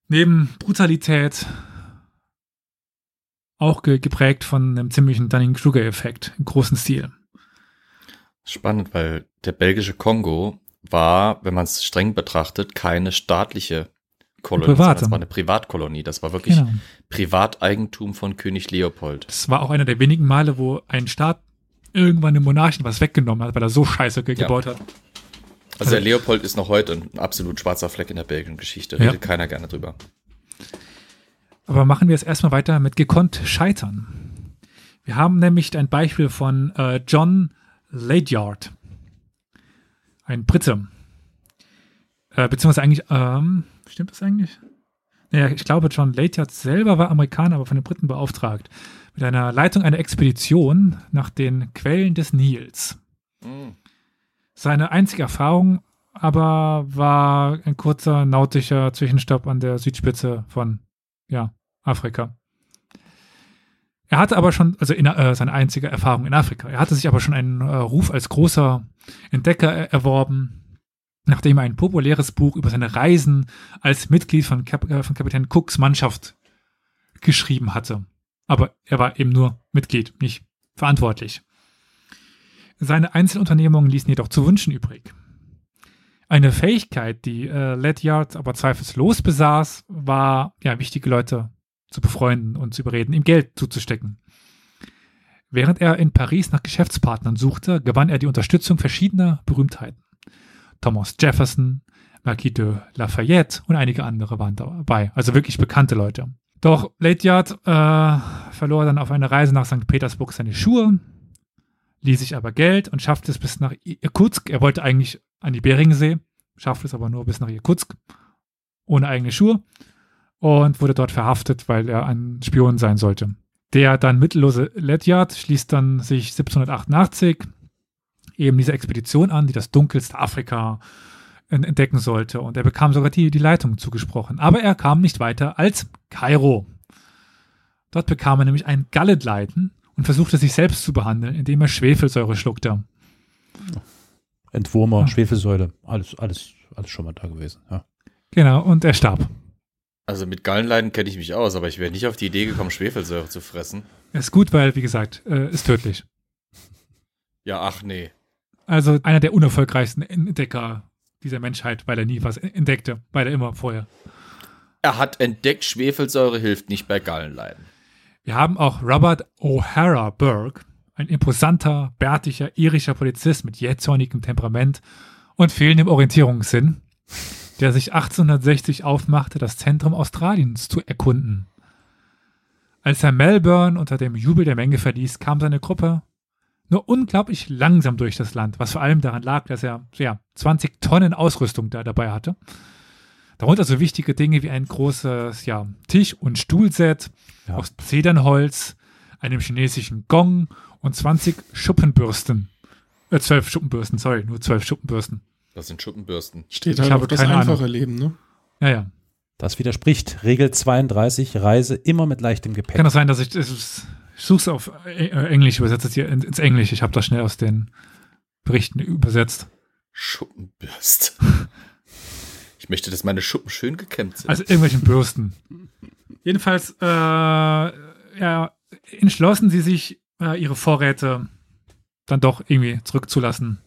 neben Brutalität auch ge geprägt von einem ziemlichen Dunning-Kruger-Effekt im großen Stil. spannend, weil der belgische Kongo war, wenn man es streng betrachtet, keine staatliche Kolonie, Private. sondern es war eine Privatkolonie. Das war wirklich Genau. Privateigentum von König Leopold. Das war auch einer der wenigen Male, wo ein Staat irgendwann dem Monarchen was weggenommen hat, weil er so scheiße ge Ja. gebaut hat. Also der Leopold ist noch heute ein absolut schwarzer Fleck in der belgischen Geschichte. Ja. Redet keiner gerne drüber. Aber machen wir jetzt erstmal weiter mit gekonnt scheitern. Wir haben nämlich ein Beispiel von äh, John Ledyard. Ein Brite. Äh, beziehungsweise eigentlich, ähm, stimmt das eigentlich? Naja, ich glaube, John Ledyard selber war Amerikaner, aber von den Briten beauftragt. Mit einer Leitung einer Expedition nach den Quellen des Nils. Mhm. Seine einzige Erfahrung aber war ein kurzer nautischer Zwischenstopp an der Südspitze von ja, Afrika. Er hatte aber schon, also in, äh, seine einzige Erfahrung in Afrika. Er hatte sich aber schon einen äh, Ruf als großer Entdecker er erworben, nachdem er ein populäres Buch über seine Reisen als Mitglied von, Kap äh, von Kapitän Cooks Mannschaft geschrieben hatte. Aber er war eben nur Mitglied, nicht verantwortlich. Seine Einzelunternehmungen ließen jedoch zu wünschen übrig. Eine Fähigkeit, die äh, Ledyard aber zweifellos besaß, war, ja, wichtige Leute zu befreunden und zu überreden, ihm Geld zuzustecken. Während er in Paris nach Geschäftspartnern suchte, gewann er die Unterstützung verschiedener Berühmtheiten. Thomas Jefferson, Marquis de Lafayette und einige andere waren dabei. Also wirklich bekannte Leute. Doch Ledyard äh, verlor dann auf einer Reise nach St. Petersburg seine Schuhe, ließ sich aber Geld und schaffte es bis nach Irkutsk. Er wollte eigentlich an die Beringsee, schaffte es aber nur bis nach Irkutsk, ohne eigene Schuhe und wurde dort verhaftet, weil er ein Spion sein sollte. Der dann mittellose Ledyard schließt dann sich 1788 eben diese Expedition an, die das dunkelste Afrika entdecken sollte. Und er bekam sogar die, die Leitung zugesprochen. Aber er kam nicht weiter als Kairo. Dort bekam er nämlich ein Galletleiden und versuchte sich selbst zu behandeln, indem er Schwefelsäure schluckte. Entwurmer, ja. Schwefelsäure, alles, alles, alles schon mal da gewesen. Ja. Genau, und er starb. Also mit Gallenleiden kenne ich mich aus, aber ich wäre nicht auf die Idee gekommen, Schwefelsäure zu fressen. Ist gut, weil, wie gesagt, äh, ist tödlich. Ja, ach nee. Also einer der unerfolgreichsten Entdecker dieser Menschheit, weil er nie was entdeckte, weil er immer vorher. Er hat entdeckt, Schwefelsäure hilft nicht bei Gallenleiden. Wir haben auch Robert O'Hara Burke, ein imposanter, bärtiger irischer Polizist mit jähzornigem Temperament und fehlendem Orientierungssinn, der sich 1860 aufmachte, das Zentrum Australiens zu erkunden. Als er Melbourne unter dem Jubel der Menge verließ, kam seine Gruppe nur unglaublich langsam durch das Land, was vor allem daran lag, dass er ja, 20 Tonnen Ausrüstung da dabei hatte. Darunter so wichtige Dinge wie ein großes ja, Tisch- und Stuhlset ja. aus Zedernholz, einem chinesischen Gong und 20 Schuppenbürsten. Äh, 12 Schuppenbürsten, sorry, nur 12 Schuppenbürsten. Das sind Schuppenbürsten. Steht halt ich auf das einfache Ahnung. Leben, ne? Ja, ja. Das widerspricht Regel 32, Reise immer mit leichtem Gepäck. Kann das sein, dass ich, es ich suche es auf äh, Englisch, übersetze es hier ins Englisch. Ich habe das schnell aus den Berichten übersetzt. Schuppenbürste. [laughs] ich möchte, dass meine Schuppen schön gekämmt sind. Also irgendwelchen Bürsten. Jedenfalls äh, ja, entschlossen sie sich, äh, ihre Vorräte dann doch irgendwie zurückzulassen.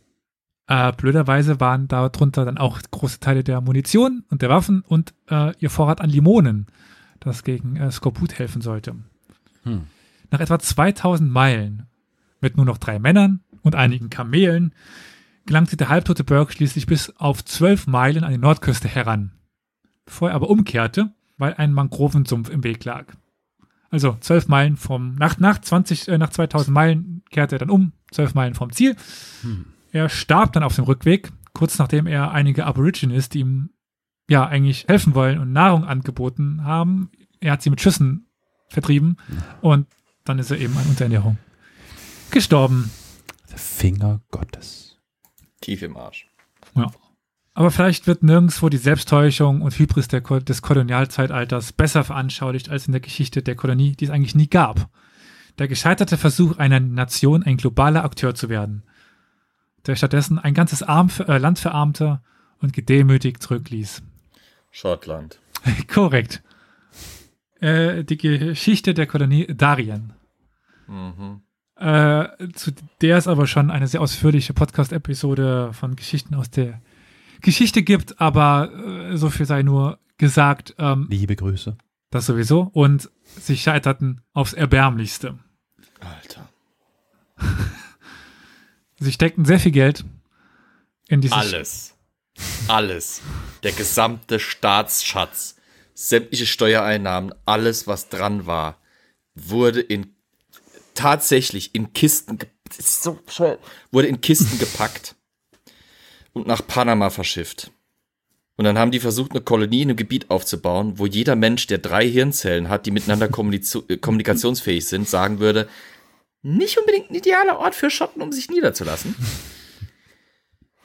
Äh, blöderweise waren darunter dann auch große Teile der Munition und der Waffen und äh, ihr Vorrat an Limonen, das gegen äh, Skorbut helfen sollte. Hm. Nach etwa 2000 Meilen mit nur noch drei Männern und einigen Kamelen gelangte der halbtote Burke schließlich bis auf zwölf Meilen an die Nordküste heran, bevor er aber umkehrte, weil ein Mangrovensumpf im Weg lag. Also zwölf Meilen vom, nach, nach 20, äh, nach 2000 Meilen kehrte er dann um, zwölf Meilen vom Ziel. Hm. Er starb dann auf dem Rückweg, kurz nachdem er einige Aborigines, die ihm ja eigentlich helfen wollen und Nahrung angeboten haben, er hat sie mit Schüssen vertrieben und dann ist er eben an Unterernährung gestorben. Der Finger Gottes. Tief im Arsch. Ja. Aber vielleicht wird nirgendwo die Selbsttäuschung und Hybris der, des Kolonialzeitalters besser veranschaulicht als in der Geschichte der Kolonie, die es eigentlich nie gab. Der gescheiterte Versuch einer Nation, ein globaler Akteur zu werden, der stattdessen ein ganzes Arm, äh, Land verarmte und gedemütigt zurückließ. Schottland. [laughs] Korrekt. Äh, die Geschichte der Kolonie Darien. Mhm. Äh, zu der es aber schon eine sehr ausführliche Podcast-Episode von Geschichten aus der Geschichte gibt, aber äh, so viel sei nur gesagt. Ähm, Liebe Grüße. Das sowieso. Und sie scheiterten aufs Erbärmlichste. Alter. [laughs] sie steckten sehr viel Geld in dieses. Alles. Alles. Der gesamte Staatsschatz, sämtliche Steuereinnahmen, alles, was dran war, wurde in tatsächlich in Kisten, so wurde in Kisten gepackt und nach Panama verschifft. Und dann haben die versucht, eine Kolonie in einem Gebiet aufzubauen, wo jeder Mensch, der drei Hirnzellen hat, die miteinander äh, kommunikationsfähig sind, sagen würde, nicht unbedingt ein idealer Ort für Schotten, um sich niederzulassen.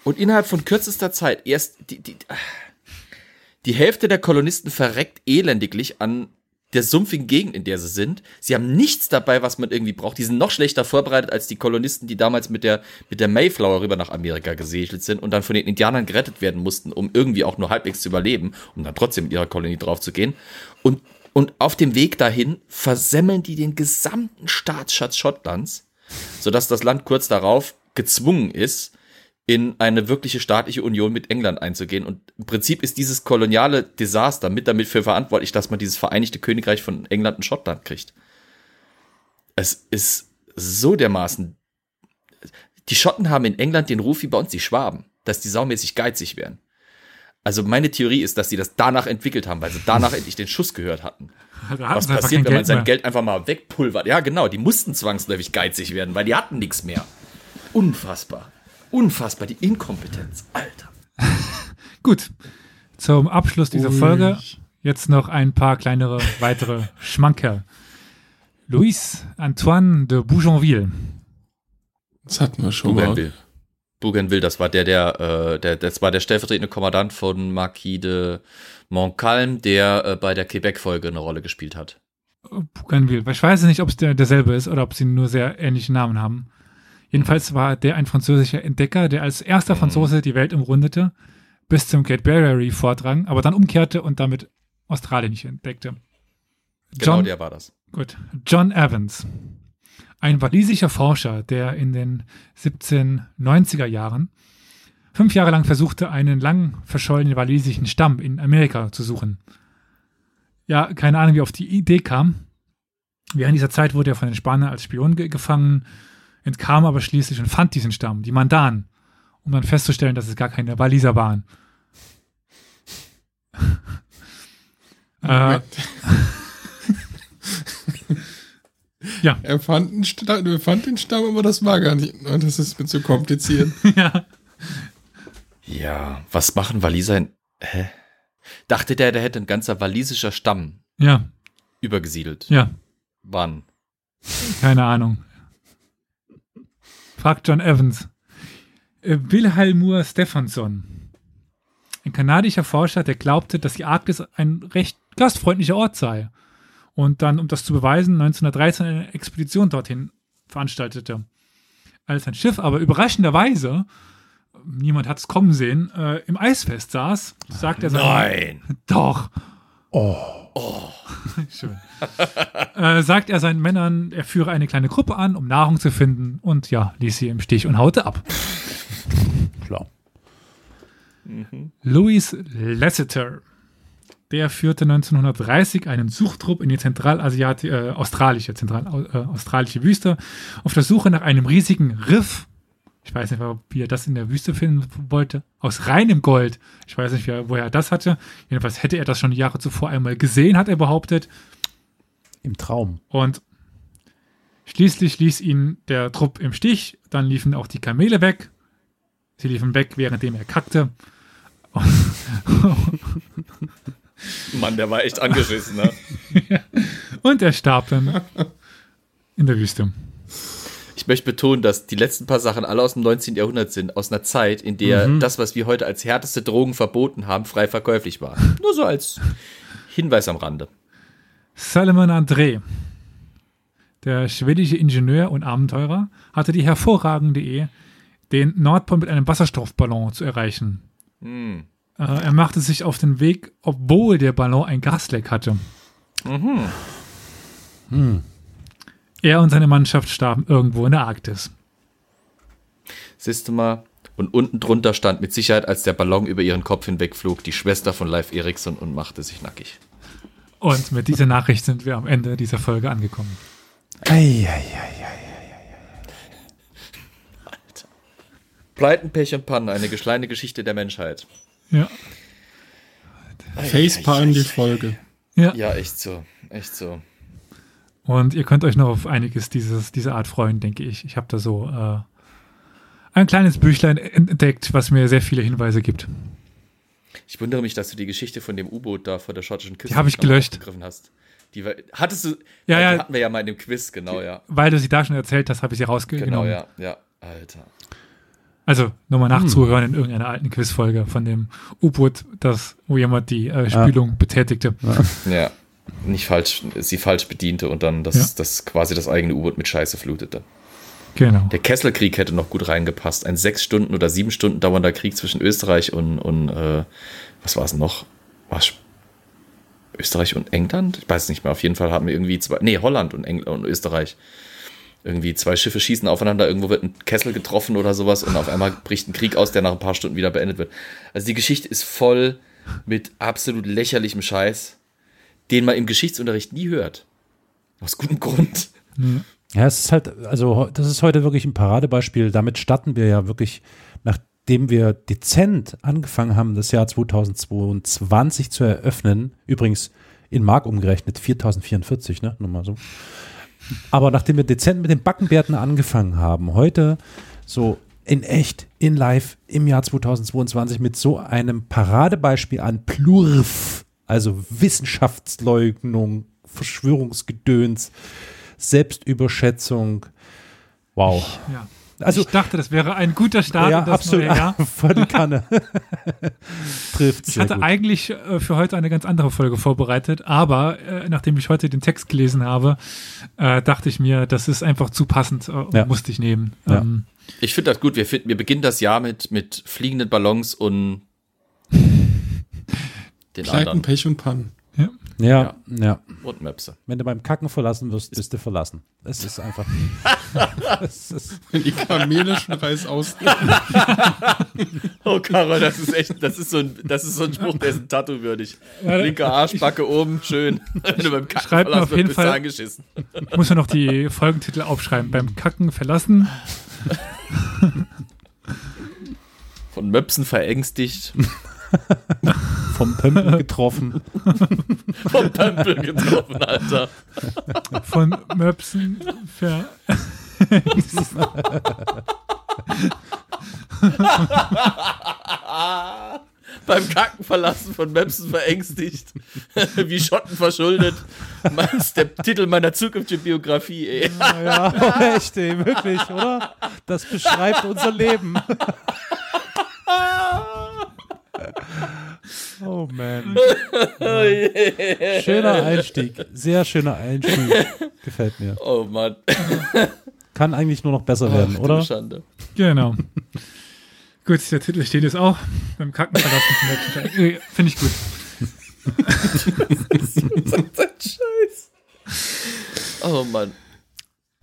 Und innerhalb von kürzester Zeit erst die, die, die Hälfte der Kolonisten verreckt elendiglich an der sumpfigen Gegend, in der sie sind. Sie haben nichts dabei, was man irgendwie braucht. Die sind noch schlechter vorbereitet als die Kolonisten, die damals mit der, mit der Mayflower rüber nach Amerika gesegelt sind und dann von den Indianern gerettet werden mussten, um irgendwie auch nur halbwegs zu überleben, um dann trotzdem mit ihrer Kolonie draufzugehen. Und, und auf dem Weg dahin versemmeln die den gesamten Staatsschatz Schottlands, sodass das Land kurz darauf gezwungen ist, in eine wirkliche staatliche Union mit England einzugehen. Und im Prinzip ist dieses koloniale Desaster mit damit für verantwortlich, dass man dieses Vereinigte Königreich von England und Schottland kriegt. Es ist so dermaßen. Die Schotten haben in England den Ruf wie bei uns die Schwaben, dass die saumäßig geizig wären. Also meine Theorie ist, dass sie das danach entwickelt haben, weil sie danach [laughs] endlich den Schuss gehört hatten. Da Was passiert, wenn man sein mehr. Geld einfach mal wegpulvert? Ja, genau, die mussten zwangsläufig geizig werden, weil die hatten nichts mehr. Unfassbar. Unfassbar, die Inkompetenz, Alter. [laughs] Gut. Zum Abschluss dieser Ui. Folge jetzt noch ein paar kleinere weitere [laughs] Schmankerl. Louis Antoine de Bougainville. Das hatten wir schon mal. Bougainville. Bougainville, das war der, der, äh, der, das war der stellvertretende Kommandant von Marquis de Montcalm, der äh, bei der Quebec-Folge eine Rolle gespielt hat. Bougainville. Ich weiß nicht, ob es der, derselbe ist oder ob sie nur sehr ähnliche Namen haben. Jedenfalls war der ein französischer Entdecker, der als erster Franzose die Welt umrundete, bis zum Great Barrier Reef vordrang, aber dann umkehrte und damit Australien nicht entdeckte. Genau, John, der war das. Gut. John Evans. Ein walisischer Forscher, der in den 1790er Jahren fünf Jahre lang versuchte, einen lang verschollenen walisischen Stamm in Amerika zu suchen. Ja, keine Ahnung, wie er auf die Idee kam. Während dieser Zeit wurde er von den Spaniern als Spion ge gefangen, entkam aber schließlich und fand diesen Stamm, die Mandan, um dann festzustellen, dass es gar keine Waliser waren. [laughs] äh, Moment. Ja. Er fand, einen Stamm, er fand den Stamm, aber das war gar nicht. Das ist mir zu kompliziert. [laughs] ja. Ja, was machen Waliser in. Hä? Dachte der, der hätte ein ganzer walisischer Stamm Ja, übergesiedelt. ja. Wann? Keine Ahnung. Fragt John Evans. Äh, Wilhelmur Stephenson. Ein kanadischer Forscher, der glaubte, dass die Arktis ein recht gastfreundlicher Ort sei. Und dann, um das zu beweisen, 1913 eine Expedition dorthin veranstaltete. Als ein Schiff aber überraschenderweise, niemand hat es kommen sehen, äh, im Eisfest saß, sagt er seinen, Nein! doch. Oh. [laughs] Schön. äh, sagt er seinen Männern, er führe eine kleine Gruppe an, um Nahrung zu finden und ja, ließ sie im Stich und haute ab. [laughs] Schlau. Louis Lasseter, der führte 1930 einen Suchtrupp in die zentralasiatische, äh, australische, zentral, äh, australische Wüste auf der Suche nach einem riesigen Riff. Ich weiß nicht, wie er das in der Wüste finden wollte. Aus reinem Gold. Ich weiß nicht, er- woher er das hatte. Jedenfalls hätte er das schon Jahre zuvor einmal gesehen, hat er behauptet. Im Traum. Und schließlich ließ ihn der Trupp im Stich. Dann liefen auch die Kamele weg. Sie liefen weg, währenddem er kackte. [laughs] Mann, der war echt angeschissen, ne? [laughs] Und er starb dann in der Wüste. Ich möchte betonen, dass die letzten paar Sachen alle aus dem 19. Jahrhundert sind, aus einer Zeit, in der das, was wir heute als härteste Drogen verboten haben, frei verkäuflich war. [laughs] Nur so als Hinweis am Rande. Salomon André, der schwedische Ingenieur und Abenteurer, hatte die hervorragende Idee, den Nordpol mit einem Wasserstoffballon zu erreichen. Hm. Äh, er machte sich auf den Weg, obwohl der Ballon ein Gasleck hatte. Er und seine Mannschaft starben irgendwo in der Arktis. Siehst du mal? Und unten drunter stand mit Sicherheit, als der Ballon über ihren Kopf hinwegflog, die Schwester von Live Eriksson und machte sich nackig. Und mit dieser Nachricht sind wir am Ende dieser Folge angekommen. Ei, ei, ei, ei. Pleiten, Pech und Pannen, eine kleine Geschichte der Menschheit. Ja, Facepalm die Folge. ja. Ja, echt so. Echt so. Und ihr könnt euch noch auf einiges dieses, dieser Art freuen, denke ich. Ich habe da so äh, ein kleines Büchlein entdeckt, was mir sehr viele Hinweise gibt. Ich wundere mich, dass du die Geschichte von dem U-Boot da vor der schottischen Küste Die hab ich gelöscht. hast. Die war, hattest du, Ja, die ja. hatten wir ja mal in dem Quiz, genau, ja. Weil du sie da schon erzählt hast, habe ich sie Genau, rausgenommen. ja, ja. Alter. Also nochmal nachzuhören in irgendeiner alten Quizfolge von dem U-Boot, das, wo jemand die äh, Spülung betätigte. Ja. Nicht falsch, sie falsch bediente und dann das, Ja. das quasi das eigene U-Boot mit Scheiße flutete. Genau. Der Kesselkrieg hätte noch gut reingepasst. Ein sechs Stunden oder sieben Stunden dauernder Krieg zwischen Österreich und, und äh, was war es noch? War es Österreich und England? Ich weiß nicht mehr. Auf jeden Fall haben wir irgendwie zwei, nee, Holland und, Engl und Österreich. Irgendwie zwei Schiffe schießen aufeinander, irgendwo wird ein Kessel getroffen oder sowas und auf einmal bricht ein Krieg aus, der nach ein paar Stunden wieder beendet wird. Also die Geschichte ist voll mit absolut lächerlichem Scheiß, den man im Geschichtsunterricht nie hört. Aus gutem Grund. Ja, es ist halt, also das ist heute wirklich ein Paradebeispiel. Damit starten wir ja wirklich nach nachdem wir dezent angefangen haben, das Jahr 2022 zu eröffnen, übrigens in Mark umgerechnet 4044, ne, nur mal so. Aber nachdem wir dezent mit den Backenbärten angefangen haben, heute so in echt, in live, im Jahr 2022 mit so einem Paradebeispiel an Plurf, also Wissenschaftsleugnung, Verschwörungsgedöns, Selbstüberschätzung. Wow. Ja. Also, ich dachte, das wäre ein guter Start ja, in das absolut. neue Jahr. [laughs] Voll die Kanne. [laughs] Trifft Ich hatte eigentlich äh, für heute eine ganz andere Folge vorbereitet, aber äh, nachdem ich heute den Text gelesen habe, äh, dachte ich mir, das ist einfach zu passend äh, und Ja. musste ich nehmen. Ja. Ähm, Ich finde das gut. Wir, finden, wir beginnen das Jahr mit, mit fliegenden Ballons und den Pleiten, anderen Pech und Pannen. ja. Ja, ja. und Möpse. Wenn du beim Kacken verlassen wirst, bist du verlassen. Es ist einfach. [laughs] es ist, Wenn die Kamele schon Reis aus. [laughs] Oh, Karol, das ist echt, das ist so ein, das ist so ein Spruch, der ist ein Tattoo würdig. Linker Arschbacke oben, schön. Wenn du beim Kacken Schreib verlassen auf jeden bist du Fall- angeschissen. Ich muss ja noch die Folgentitel aufschreiben. Beim Kacken verlassen. [laughs] Von Möpsen verängstigt, vom Pömpel getroffen. [laughs] vom Pömpel getroffen, Alter. Von Möpsen ver. [laughs] Beim Kacken verlassen von Möpsen verängstigt. [laughs] Wie Schotten verschuldet. Das ist der Titel meiner zukünftigen Biografie, ey. Ja, echt, ey, wirklich, oder? Das beschreibt unser Leben. Oh man. [laughs] Schöner Einstieg. Sehr schöner Einstieg. Gefällt mir. Oh Mann. Kann eigentlich nur noch besser werden, Ach, du oder? Schande. Genau. Gut, der Titel steht jetzt auch. Beim Kacken verlassen von Möpsen. ver- Äh, Finde ich gut. [laughs] Scheiß. Oh Mann.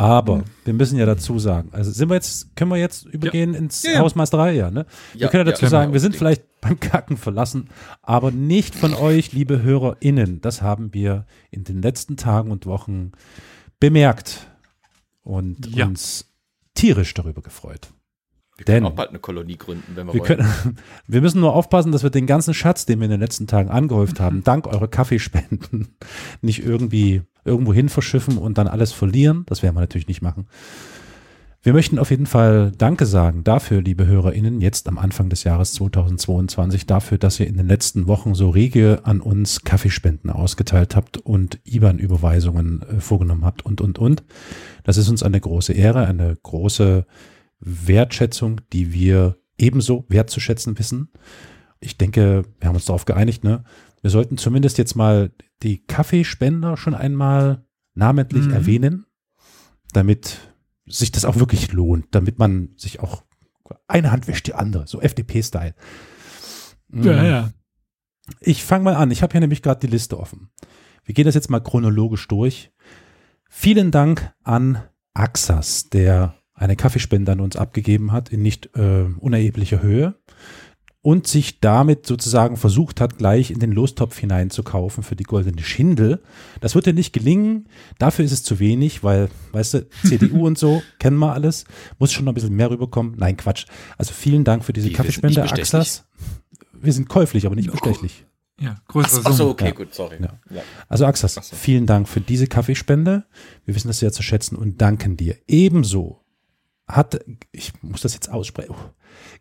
Aber wir müssen ja dazu sagen, also sind wir jetzt, können wir jetzt übergehen ins Ja, ja. Hausmeisterei, ja, ne? wir Ja, können ja dazu ja, sagen, wir sind vielleicht beim Kacken verlassen, aber nicht von euch, liebe HörerInnen. Das haben wir in den letzten Tagen und Wochen bemerkt und Ja. uns tierisch darüber gefreut. Wir Denn- können auch bald eine Kolonie gründen, wenn wir, Wir, wollen. können, [laughs] wir müssen nur aufpassen, dass wir den ganzen Schatz, den wir in den letzten Tagen angehäuft haben, dank eurer Kaffeespenden, [laughs] nicht irgendwie irgendwo hin verschiffen und dann alles verlieren. Das werden wir natürlich nicht machen. Wir möchten auf jeden Fall Danke sagen dafür, liebe HörerInnen, jetzt am Anfang des Jahres 2022, dafür, dass ihr in den letzten Wochen so rege an uns Kaffeespenden ausgeteilt habt und IBAN-Überweisungen äh, vorgenommen habt und, und, und. Das ist uns eine große Ehre, eine große Wertschätzung, die wir ebenso wertzuschätzen wissen. Ich denke, wir haben uns darauf geeinigt, ne? Wir sollten zumindest jetzt mal die Kaffeespender schon einmal namentlich Mhm. erwähnen, damit sich das auch wirklich lohnt, damit man sich auch eine Hand wäscht die andere, so FDP-Style. Mhm. Ja, ja. Ich fange mal an. Ich habe hier nämlich gerade die Liste offen. Wir gehen das jetzt mal chronologisch durch. Vielen Dank an Axas, der eine Kaffeespende an uns abgegeben hat in nicht äh, unerheblicher Höhe und sich damit sozusagen versucht hat, gleich in den Lostopf hineinzukaufen für die goldene Schindel. Das wird dir nicht gelingen. Dafür ist es zu wenig, weil, weißt du, [laughs] CDU und so, kennen wir alles. Muss schon noch ein bisschen mehr rüberkommen. Nein, Quatsch. Also vielen Dank für diese sind Kaffeespende? Axas. Wir sind käuflich, aber nicht bestechlich. Ja, größere Ach so, okay, Ja. gut, sorry. Ja. Ja. Also Axas, so. vielen Dank für diese Kaffeespende. Wir wissen das sehr zu schätzen und danken dir. Ebenso hat, ich muss das jetzt aussprechen, oh,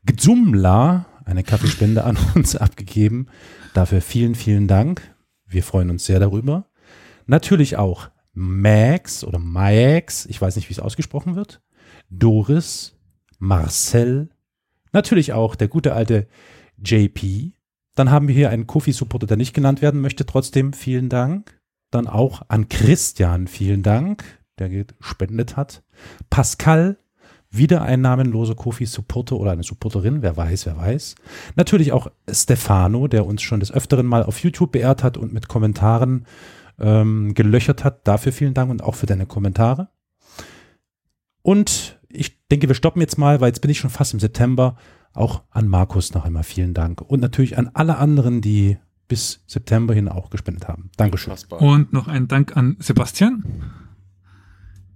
Gzumla eine Kaffeespende an [laughs] uns abgegeben. Dafür vielen, vielen Dank. Wir freuen uns sehr darüber. Natürlich auch Max oder Max, ich weiß nicht, wie es ausgesprochen wird. Doris, Marcel, natürlich auch der gute alte JP. Dann haben wir hier einen Kofi-Supporter, der nicht genannt werden möchte. Trotzdem vielen Dank. Dann auch an Christian vielen Dank, der gespendet hat. Pascal, wieder ein namenloser Kofi-Supporter oder eine Supporterin, wer weiß, wer weiß. Natürlich auch Stefano, der uns schon des Öfteren mal auf YouTube beehrt hat und mit Kommentaren ähm, gelöchert hat. Dafür vielen Dank und auch für deine Kommentare. Und ich denke, wir stoppen jetzt mal, weil jetzt bin ich schon fast im September. Auch an Markus noch einmal vielen Dank. Und natürlich an alle anderen, die bis September hin auch gespendet haben. Dankeschön. Und noch ein Dank an Sebastian,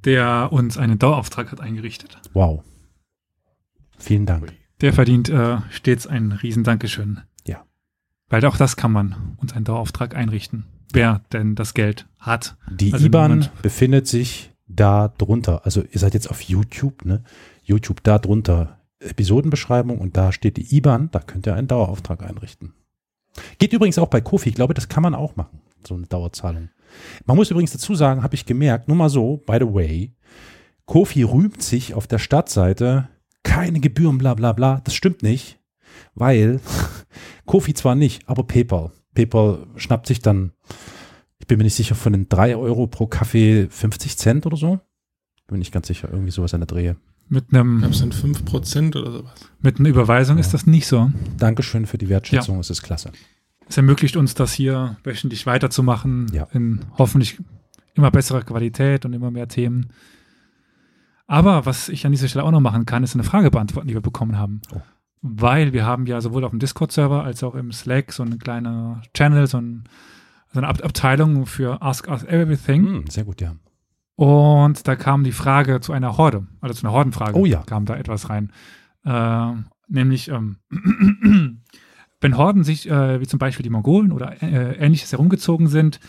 der uns einen Dauerauftrag hat eingerichtet. Wow. Vielen Dank. der verdient äh, stets ein Riesendankeschön. Ja. Weil auch das kann man uns einen Dauerauftrag einrichten. Wer denn das Geld hat. Die Also IBAN befindet sich da drunter. Also ihr seid jetzt auf YouTube, ne? YouTube da drunter. Episodenbeschreibung und da steht die IBAN, da könnt ihr einen Dauerauftrag einrichten. Geht übrigens auch bei Kofi, ich glaube, das kann man auch machen, so eine Dauerzahlung. Man muss übrigens dazu sagen, habe ich gemerkt, nur mal so, by the way, Kofi rühmt sich auf der Startseite, keine Gebühren, bla bla bla. Das stimmt nicht, weil [laughs] Kofi zwar nicht, aber PayPal. PayPal schnappt sich dann, ich bin mir nicht sicher, von den 3 Euro pro Kaffee 50 Cent oder so. Bin nicht ganz sicher, irgendwie sowas in der Drehe. Mit Ich einem glaube, es sind 5% oder sowas. mit einer Überweisung ist das nicht so. Dankeschön für die Wertschätzung, es ist klasse. Es ermöglicht uns, das hier wöchentlich weiterzumachen, Ja. in hoffentlich immer besserer Qualität und immer mehr Themen. Aber was ich an dieser Stelle auch noch machen kann, ist eine Frage beantworten, die wir bekommen haben. Oh. Weil wir haben ja sowohl auf dem Discord-Server als auch im Slack so eine kleine Channel, so, ein, so eine Ab Abteilung für Ask Us Everything. Hm, sehr gut, ja. Und da kam die Frage zu einer Horde, also zu einer Hordenfrage. Oh ja. Kam da etwas rein. Äh, nämlich, ähm, wenn Horden sich, äh, wie zum Beispiel die Mongolen oder äh, ähnliches herumgezogen sind,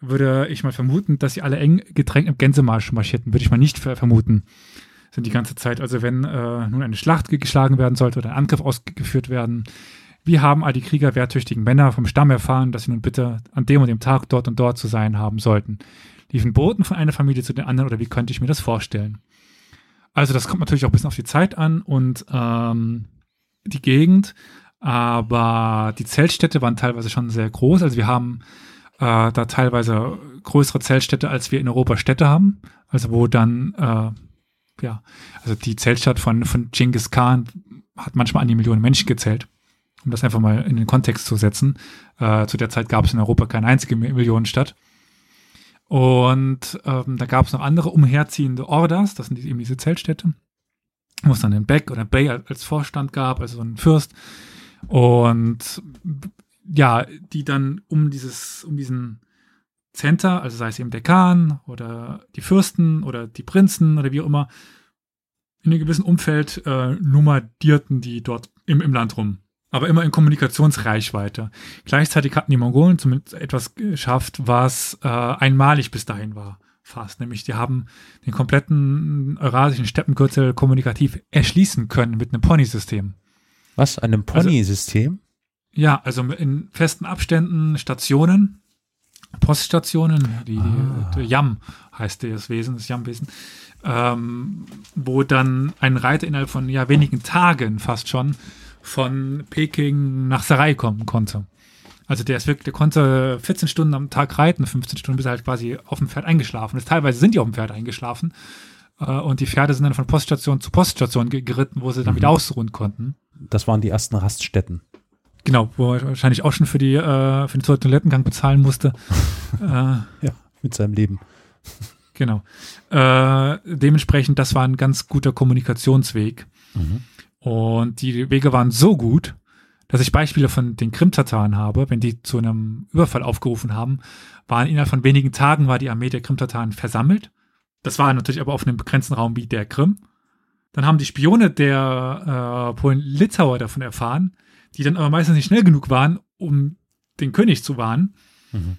würde ich mal vermuten, dass sie alle eng gedrängt im Gänsemarsch marschierten. Würde ich mal nicht ver vermuten. Sind die ganze Zeit. Also wenn äh, nun eine Schlacht ge- geschlagen werden sollte oder ein Angriff ausgeführt werden, wie haben all die Krieger wehrtüchtigen Männer vom Stamm erfahren, dass sie nun bitte an dem und dem Tag dort und dort zu sein haben sollten? Liefen Boten von einer Familie zu den anderen oder wie könnte ich mir das vorstellen? Also das kommt natürlich auch ein bisschen auf die Zeit an und ähm, die Gegend, aber die Zeltstädte waren teilweise schon sehr groß. Also wir haben äh, da teilweise größere Zeltstädte, als wir in Europa Städte haben. Also wo dann, äh, ja, also die Zeltstadt von, von Genghis Khan hat manchmal an die Millionen Menschen gezählt. Um das einfach mal in den Kontext zu setzen. Äh, zu der Zeit gab es in Europa keine einzige Mi- Millionenstadt. Und ähm, da gab es noch andere umherziehende Orders, das sind eben diese Zeltstädte, wo es dann den Beck oder Bey als Vorstand gab, also so ein Fürst. Und ja, die dann um dieses, um diesen Center, also sei es eben der Khan oder die Fürsten oder die Prinzen oder wie auch immer, in einem gewissen Umfeld äh, nummerdierten die dort im, im Land rum. Aber immer in Kommunikationsreichweite. Gleichzeitig hatten die Mongolen zumindest etwas geschafft, was äh, einmalig bis dahin war. Fast. Nämlich, die haben den kompletten eurasischen Steppengürtel kommunikativ erschließen können mit einem Pony-System. Was? Einem Pony-System? Ja, also in festen Abständen Stationen, Poststationen, die, Ah. die Yam heißt das Wesen, das Yam-Wesen, ähm, wo dann ein Reiter innerhalb von ja, wenigen Tagen fast schon von Peking nach Sarai kommen konnte. Also der ist wirklich, der konnte 14 Stunden am Tag reiten, 15 Stunden, bis er halt quasi auf dem Pferd eingeschlafen ist. Teilweise sind die auf dem Pferd eingeschlafen. Äh, und die Pferde sind dann von Poststation zu Poststation ge- geritten, wo sie dann Mhm. wieder ausruhen konnten. Das waren die ersten Raststätten. Genau, wo er wahrscheinlich auch schon für, die, äh, für den Toilettengang bezahlen musste. [laughs] äh, Ja, mit seinem Leben. genau. Äh, dementsprechend, das war ein ganz guter Kommunikationsweg. Mhm. Und die Wege waren so gut, dass ich Beispiele von den Krim-Tataren habe, wenn die zu einem Überfall aufgerufen haben, waren innerhalb von wenigen Tagen war die Armee der Krim-Tataren versammelt. Das war natürlich aber auf einem begrenzten Raum wie der Krim. Dann haben die Spione der äh, Polen-Litauer davon erfahren, die dann aber meistens nicht schnell genug waren, um den König zu warnen, Mhm.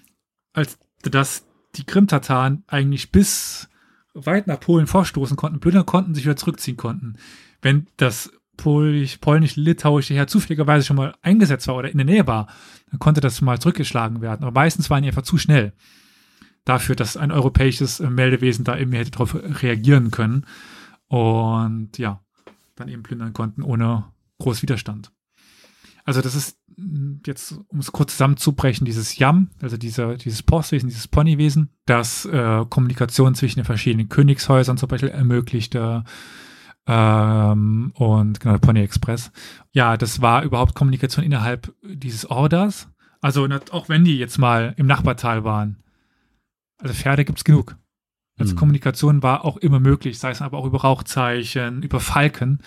als dass die Krim-Tataren eigentlich bis weit nach Polen vorstoßen konnten, plündern konnten, sich wieder zurückziehen konnten. Wenn das polnisch-litauische Heer zufälligerweise schon mal eingesetzt war oder in der Nähe war, dann konnte das mal zurückgeschlagen werden. Aber meistens waren die einfach zu schnell dafür, dass ein europäisches äh, Meldewesen da eben hätte darauf reagieren können und ja, dann eben plündern konnten ohne groß Widerstand. Also das ist mh, jetzt, um es kurz zusammenzubrechen, dieses Yam, also dieser, dieses Postwesen, dieses Ponywesen, das äh, Kommunikation zwischen den verschiedenen Königshäusern zum Beispiel ermöglichte ähm, und genau, der Pony Express. Ja, das war überhaupt Kommunikation innerhalb dieses Orders. Also auch wenn die jetzt mal im Nachbartal waren. Also Pferde gibt's genug. Also Mhm. Kommunikation war auch immer möglich, sei es aber auch über Rauchzeichen, über Falken,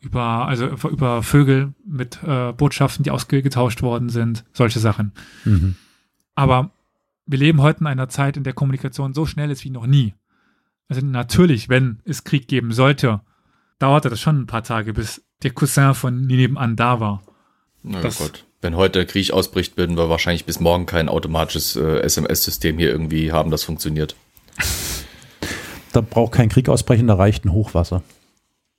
über, also über, über Vögel mit äh, Botschaften, die ausgetauscht worden sind, solche Sachen. Mhm. Aber wir leben heute in einer Zeit, in der Kommunikation so schnell ist wie noch nie. Also natürlich, wenn es Krieg geben sollte, dauerte das schon ein paar Tage, bis der Cousin von nebenan da war. Na Das- Gott. Wenn heute der Krieg ausbricht, würden wir wahrscheinlich bis morgen kein automatisches äh, SMS-System hier irgendwie haben, das funktioniert. [laughs] Da braucht kein Krieg ausbrechen, da reicht ein Hochwasser.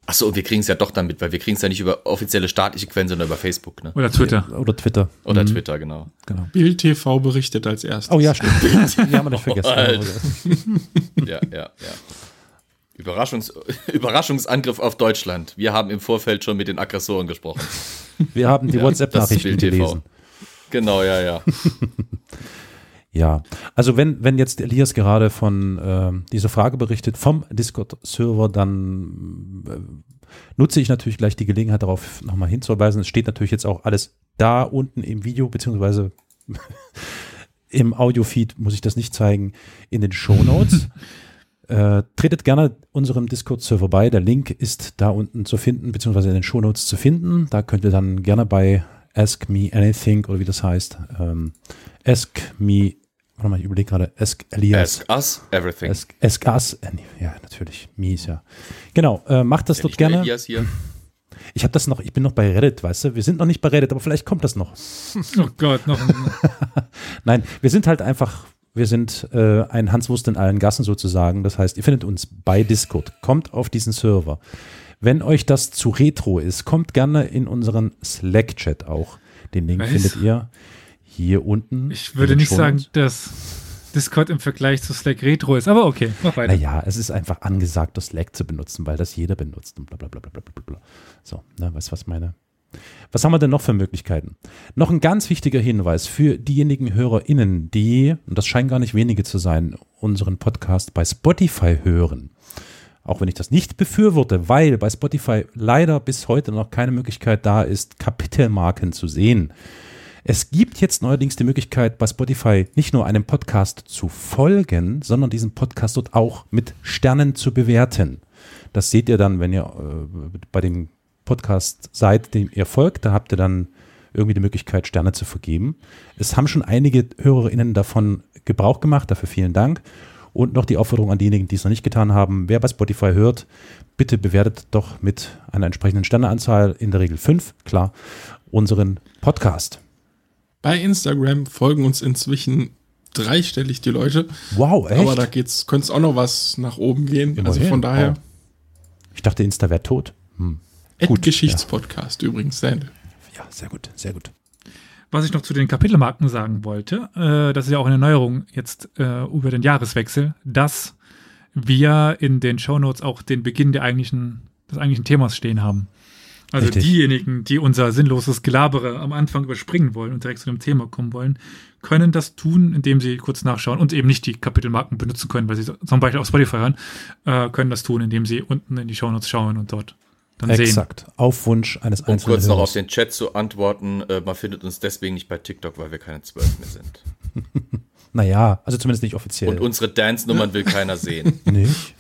Achso, und wir kriegen es ja doch damit, weil wir kriegen es ja nicht über offizielle staatliche Quellen, sondern über Facebook, ne? Oder Twitter. Oder Twitter. Oder Twitter, genau. Genau. Bild TV berichtet als erstes. Oh ja, stimmt. [laughs] Die haben wir nicht vergessen. Alter. [laughs] Ja, ja, ja. Überraschungs Überraschungsangriff auf Deutschland. Wir haben im Vorfeld schon mit den Aggressoren gesprochen. Wir haben die Ja, WhatsApp-Nachrichten gelesen. Genau, ja, ja. [laughs] Ja, also wenn, wenn jetzt Elias gerade von ähm, dieser Frage berichtet vom Discord-Server, dann äh, nutze ich natürlich gleich die Gelegenheit darauf nochmal hinzuweisen. Es steht natürlich jetzt auch alles da unten im Video, beziehungsweise [laughs] im Audio-Feed muss ich das nicht zeigen, in den Show Notes. [laughs] äh, tretet gerne unserem Discord-Server bei. Der Link ist da unten zu finden, beziehungsweise in den Show Notes zu finden. Da könnt ihr dann gerne bei Ask Me Anything oder wie das heißt, ähm, Ask Me, warte mal, ich überlege gerade, Ask Elias. Ask us everything. Ask, ask Us. Äh, Ja, natürlich. Me ist ja. Genau, äh, macht das Ja, dort gerne. Elias hier. Ich habe das noch, ich bin noch bei Reddit, weißt du? Wir sind noch nicht bei Reddit, aber vielleicht kommt das noch. Oh Gott, noch ein, [laughs] Nein, wir sind halt einfach, wir sind äh, ein Hanswurst in allen Gassen sozusagen. Das heißt, ihr findet uns bei Discord. Kommt auf diesen Server. Wenn euch das zu retro ist, kommt gerne in unseren Slack-Chat auch. Den Link Was? findet ihr hier unten. Ich würde nicht sagen, dass Discord im Vergleich zu Slack Retro ist, aber okay, mach weiter. Naja, es ist einfach angesagt, das Slack zu benutzen, weil das jeder benutzt und bla bla bla bla bla bla. So, ne, weißt du, was meine? Was haben wir denn noch für Möglichkeiten? Noch ein ganz wichtiger Hinweis für diejenigen HörerInnen, die, und das scheinen gar nicht wenige zu sein, unseren Podcast bei Spotify hören. Auch wenn ich das nicht befürworte, weil bei Spotify leider bis heute noch keine Möglichkeit da ist, Kapitelmarken zu sehen. Es gibt jetzt neuerdings die Möglichkeit, bei Spotify nicht nur einem Podcast zu folgen, sondern diesen Podcast dort auch mit Sternen zu bewerten. Das seht ihr dann, wenn ihr äh, bei dem Podcast seid, dem ihr folgt. Da habt ihr dann irgendwie die Möglichkeit, Sterne zu vergeben. Es haben schon einige HörerInnen davon Gebrauch gemacht. Dafür vielen Dank. Und noch die Aufforderung an diejenigen, die es noch nicht getan haben. Wer bei Spotify hört, bitte bewertet doch mit einer entsprechenden Sterneanzahl, in der Regel fünf, klar, unseren Podcast. Bei Instagram folgen uns inzwischen dreistellig die Leute. Wow, echt? Aber da geht's, könnte es auch noch was nach oben gehen. Also Immerhin. von daher, Wow. Ich dachte, Insta wäre tot. Hm. Gut, Geschichtspodcast übrigens. Sehr Ja, sehr gut, sehr gut. Was ich noch zu den Kapitelmarken sagen wollte, äh, das ist ja auch eine Neuerung jetzt äh, über den Jahreswechsel, dass wir in den Shownotes auch den Beginn der eigentlichen, des eigentlichen Themas stehen haben. Also Richtig. diejenigen, die unser sinnloses Gelabere am Anfang überspringen wollen und direkt zu dem Thema kommen wollen, können das tun, indem sie kurz nachschauen und eben nicht die Kapitelmarken benutzen können, weil sie zum Beispiel auf Spotify hören, äh, können das tun, indem sie unten in die Shownotes schauen und dort dann sehen. Exakt. Auf Wunsch eines Um einzelnen kurz noch Hörers. auf den Chat zu antworten, äh, man findet uns deswegen nicht bei TikTok, weil wir keine zwölf mehr sind. [laughs] Naja, also zumindest nicht offiziell. Und unsere Dance-Nummern will keiner sehen. [laughs] Nicht?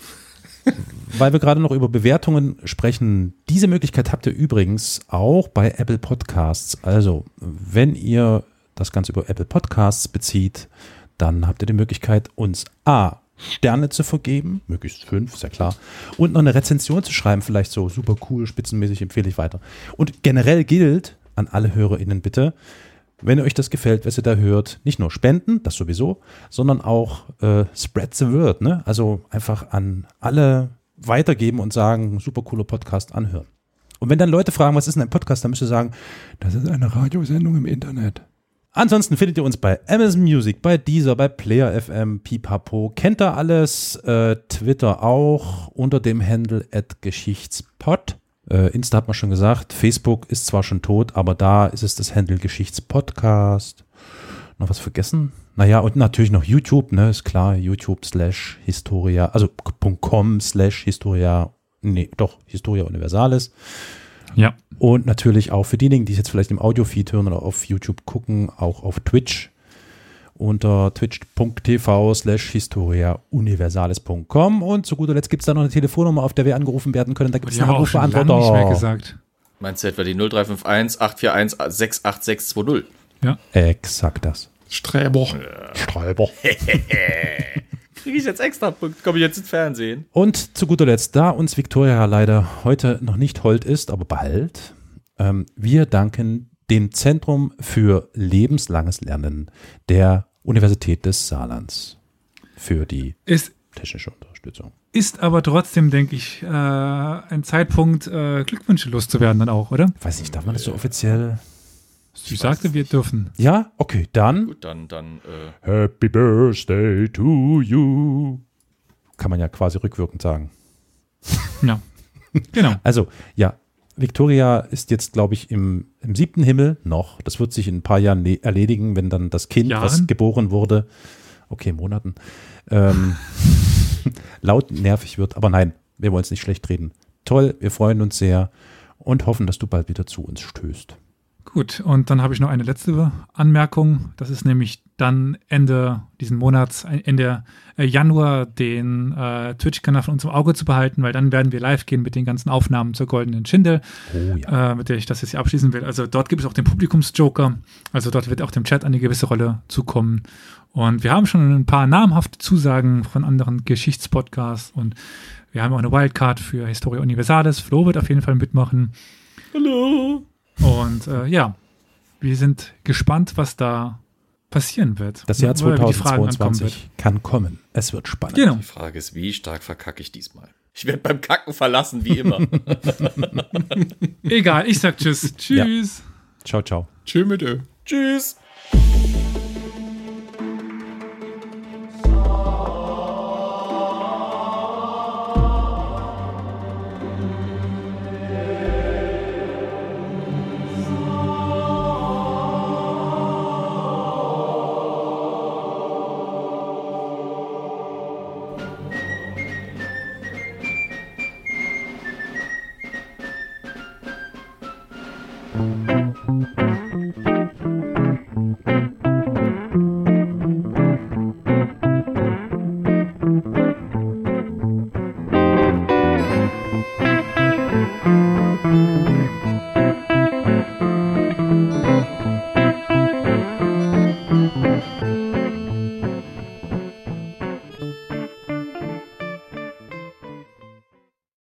Weil wir gerade noch über Bewertungen sprechen. Diese Möglichkeit habt ihr übrigens auch bei Apple Podcasts. Also, wenn ihr das Ganze über Apple Podcasts bezieht, dann habt ihr die Möglichkeit, uns A. Sterne zu vergeben, möglichst fünf, ja klar, und noch eine Rezension zu schreiben, vielleicht so super cool, spitzenmäßig empfehle ich weiter. Und generell gilt an alle HörerInnen bitte, wenn euch das gefällt, was ihr da hört, nicht nur spenden, das sowieso, sondern auch äh, spread the word, ne? Also einfach an alle weitergeben und sagen, super cooler Podcast anhören. Und wenn dann Leute fragen, was ist denn ein Podcast, dann müsst ihr sagen, das ist eine Radiosendung im Internet. Ansonsten findet ihr uns bei Amazon Music, bei Deezer, bei Player FM, Pipapo. Kennt ihr alles? Äh, Twitter auch unter dem Handle at Geschichtspod. Äh, Insta hat man schon gesagt. Facebook ist zwar schon tot, aber da ist es das Handle Geschichtspodcast. Noch was vergessen? Naja, und natürlich noch YouTube, ne, ist klar. YouTube slash Historia, also .com slash Historia, nee, doch, Historia Universalis. Ja. Und natürlich auch für diejenigen, die es jetzt vielleicht im Audiofeed hören oder auf YouTube gucken, auch auf Twitch unter twitch.tv slash historia universalis.com und zu guter Letzt gibt es da noch eine Telefonnummer, auf der wir angerufen werden können. Da gibt es einen lange nicht mehr Anrufbeantworter. gesagt. Meinst du etwa die 0351 841 68620? Exakt das. Sträber. Streiber. [laughs] Kriege ich jetzt extra Punkt? Komme ich jetzt ins Fernsehen? Und zu guter Letzt, da uns Victoria leider heute noch nicht hold ist, aber bald, ähm, wir danken dem Zentrum für lebenslanges Lernen der Universität des Saarlands für die Ist, technische Unterstützung. ist aber trotzdem, denke ich, äh, ein Zeitpunkt, äh, Glückwünsche loszuwerden dann auch, oder? Weiß nicht, darf man das so offiziell? Sie sagte, wir dürfen. Ja, okay, dann Gut, dann, dann, äh, Happy Birthday to you. Kann man ja quasi rückwirkend sagen. Ja. Genau. [laughs] Also, ja, Victoria ist jetzt, glaube ich, im, im siebten Himmel noch. Das wird sich in ein paar Jahren le- erledigen, wenn dann das Kind, was Jahren? geboren wurde, okay, Monaten, ähm, [laughs] laut nervig wird. Aber nein, wir wollen es nicht schlecht reden. Toll, wir freuen uns sehr und hoffen, dass du bald wieder zu uns stößt. Gut, und dann habe ich noch eine letzte Anmerkung. Das ist nämlich dann Ende diesen Monats, äh, Ende äh, Januar, den äh, Twitch-Kanal von uns im Auge zu behalten, weil dann werden wir live gehen mit den ganzen Aufnahmen zur Goldenen Schinde, Oh ja. äh, mit der ich das jetzt hier abschließen will. Also dort gibt es auch den Publikumsjoker. Also dort wird auch dem Chat eine gewisse Rolle zukommen. Und wir haben schon ein paar namhafte Zusagen von anderen Geschichtspodcasts und wir haben auch eine Wildcard für Historia Universalis. Flo wird auf jeden Fall mitmachen. hallo. Und äh, ja, wir sind gespannt, was da passieren wird. Das Jahr Oder wie die Fragen ankommen 2022 kann kommen. Es wird spannend. Genau. Die Frage ist, wie stark verkacke ich diesmal? Ich werde beim Kacken verlassen, wie immer. [laughs] Egal, ich sag Tschüss. Tschüss. Ciao, ciao. Tschö mit Ö. Tschüss.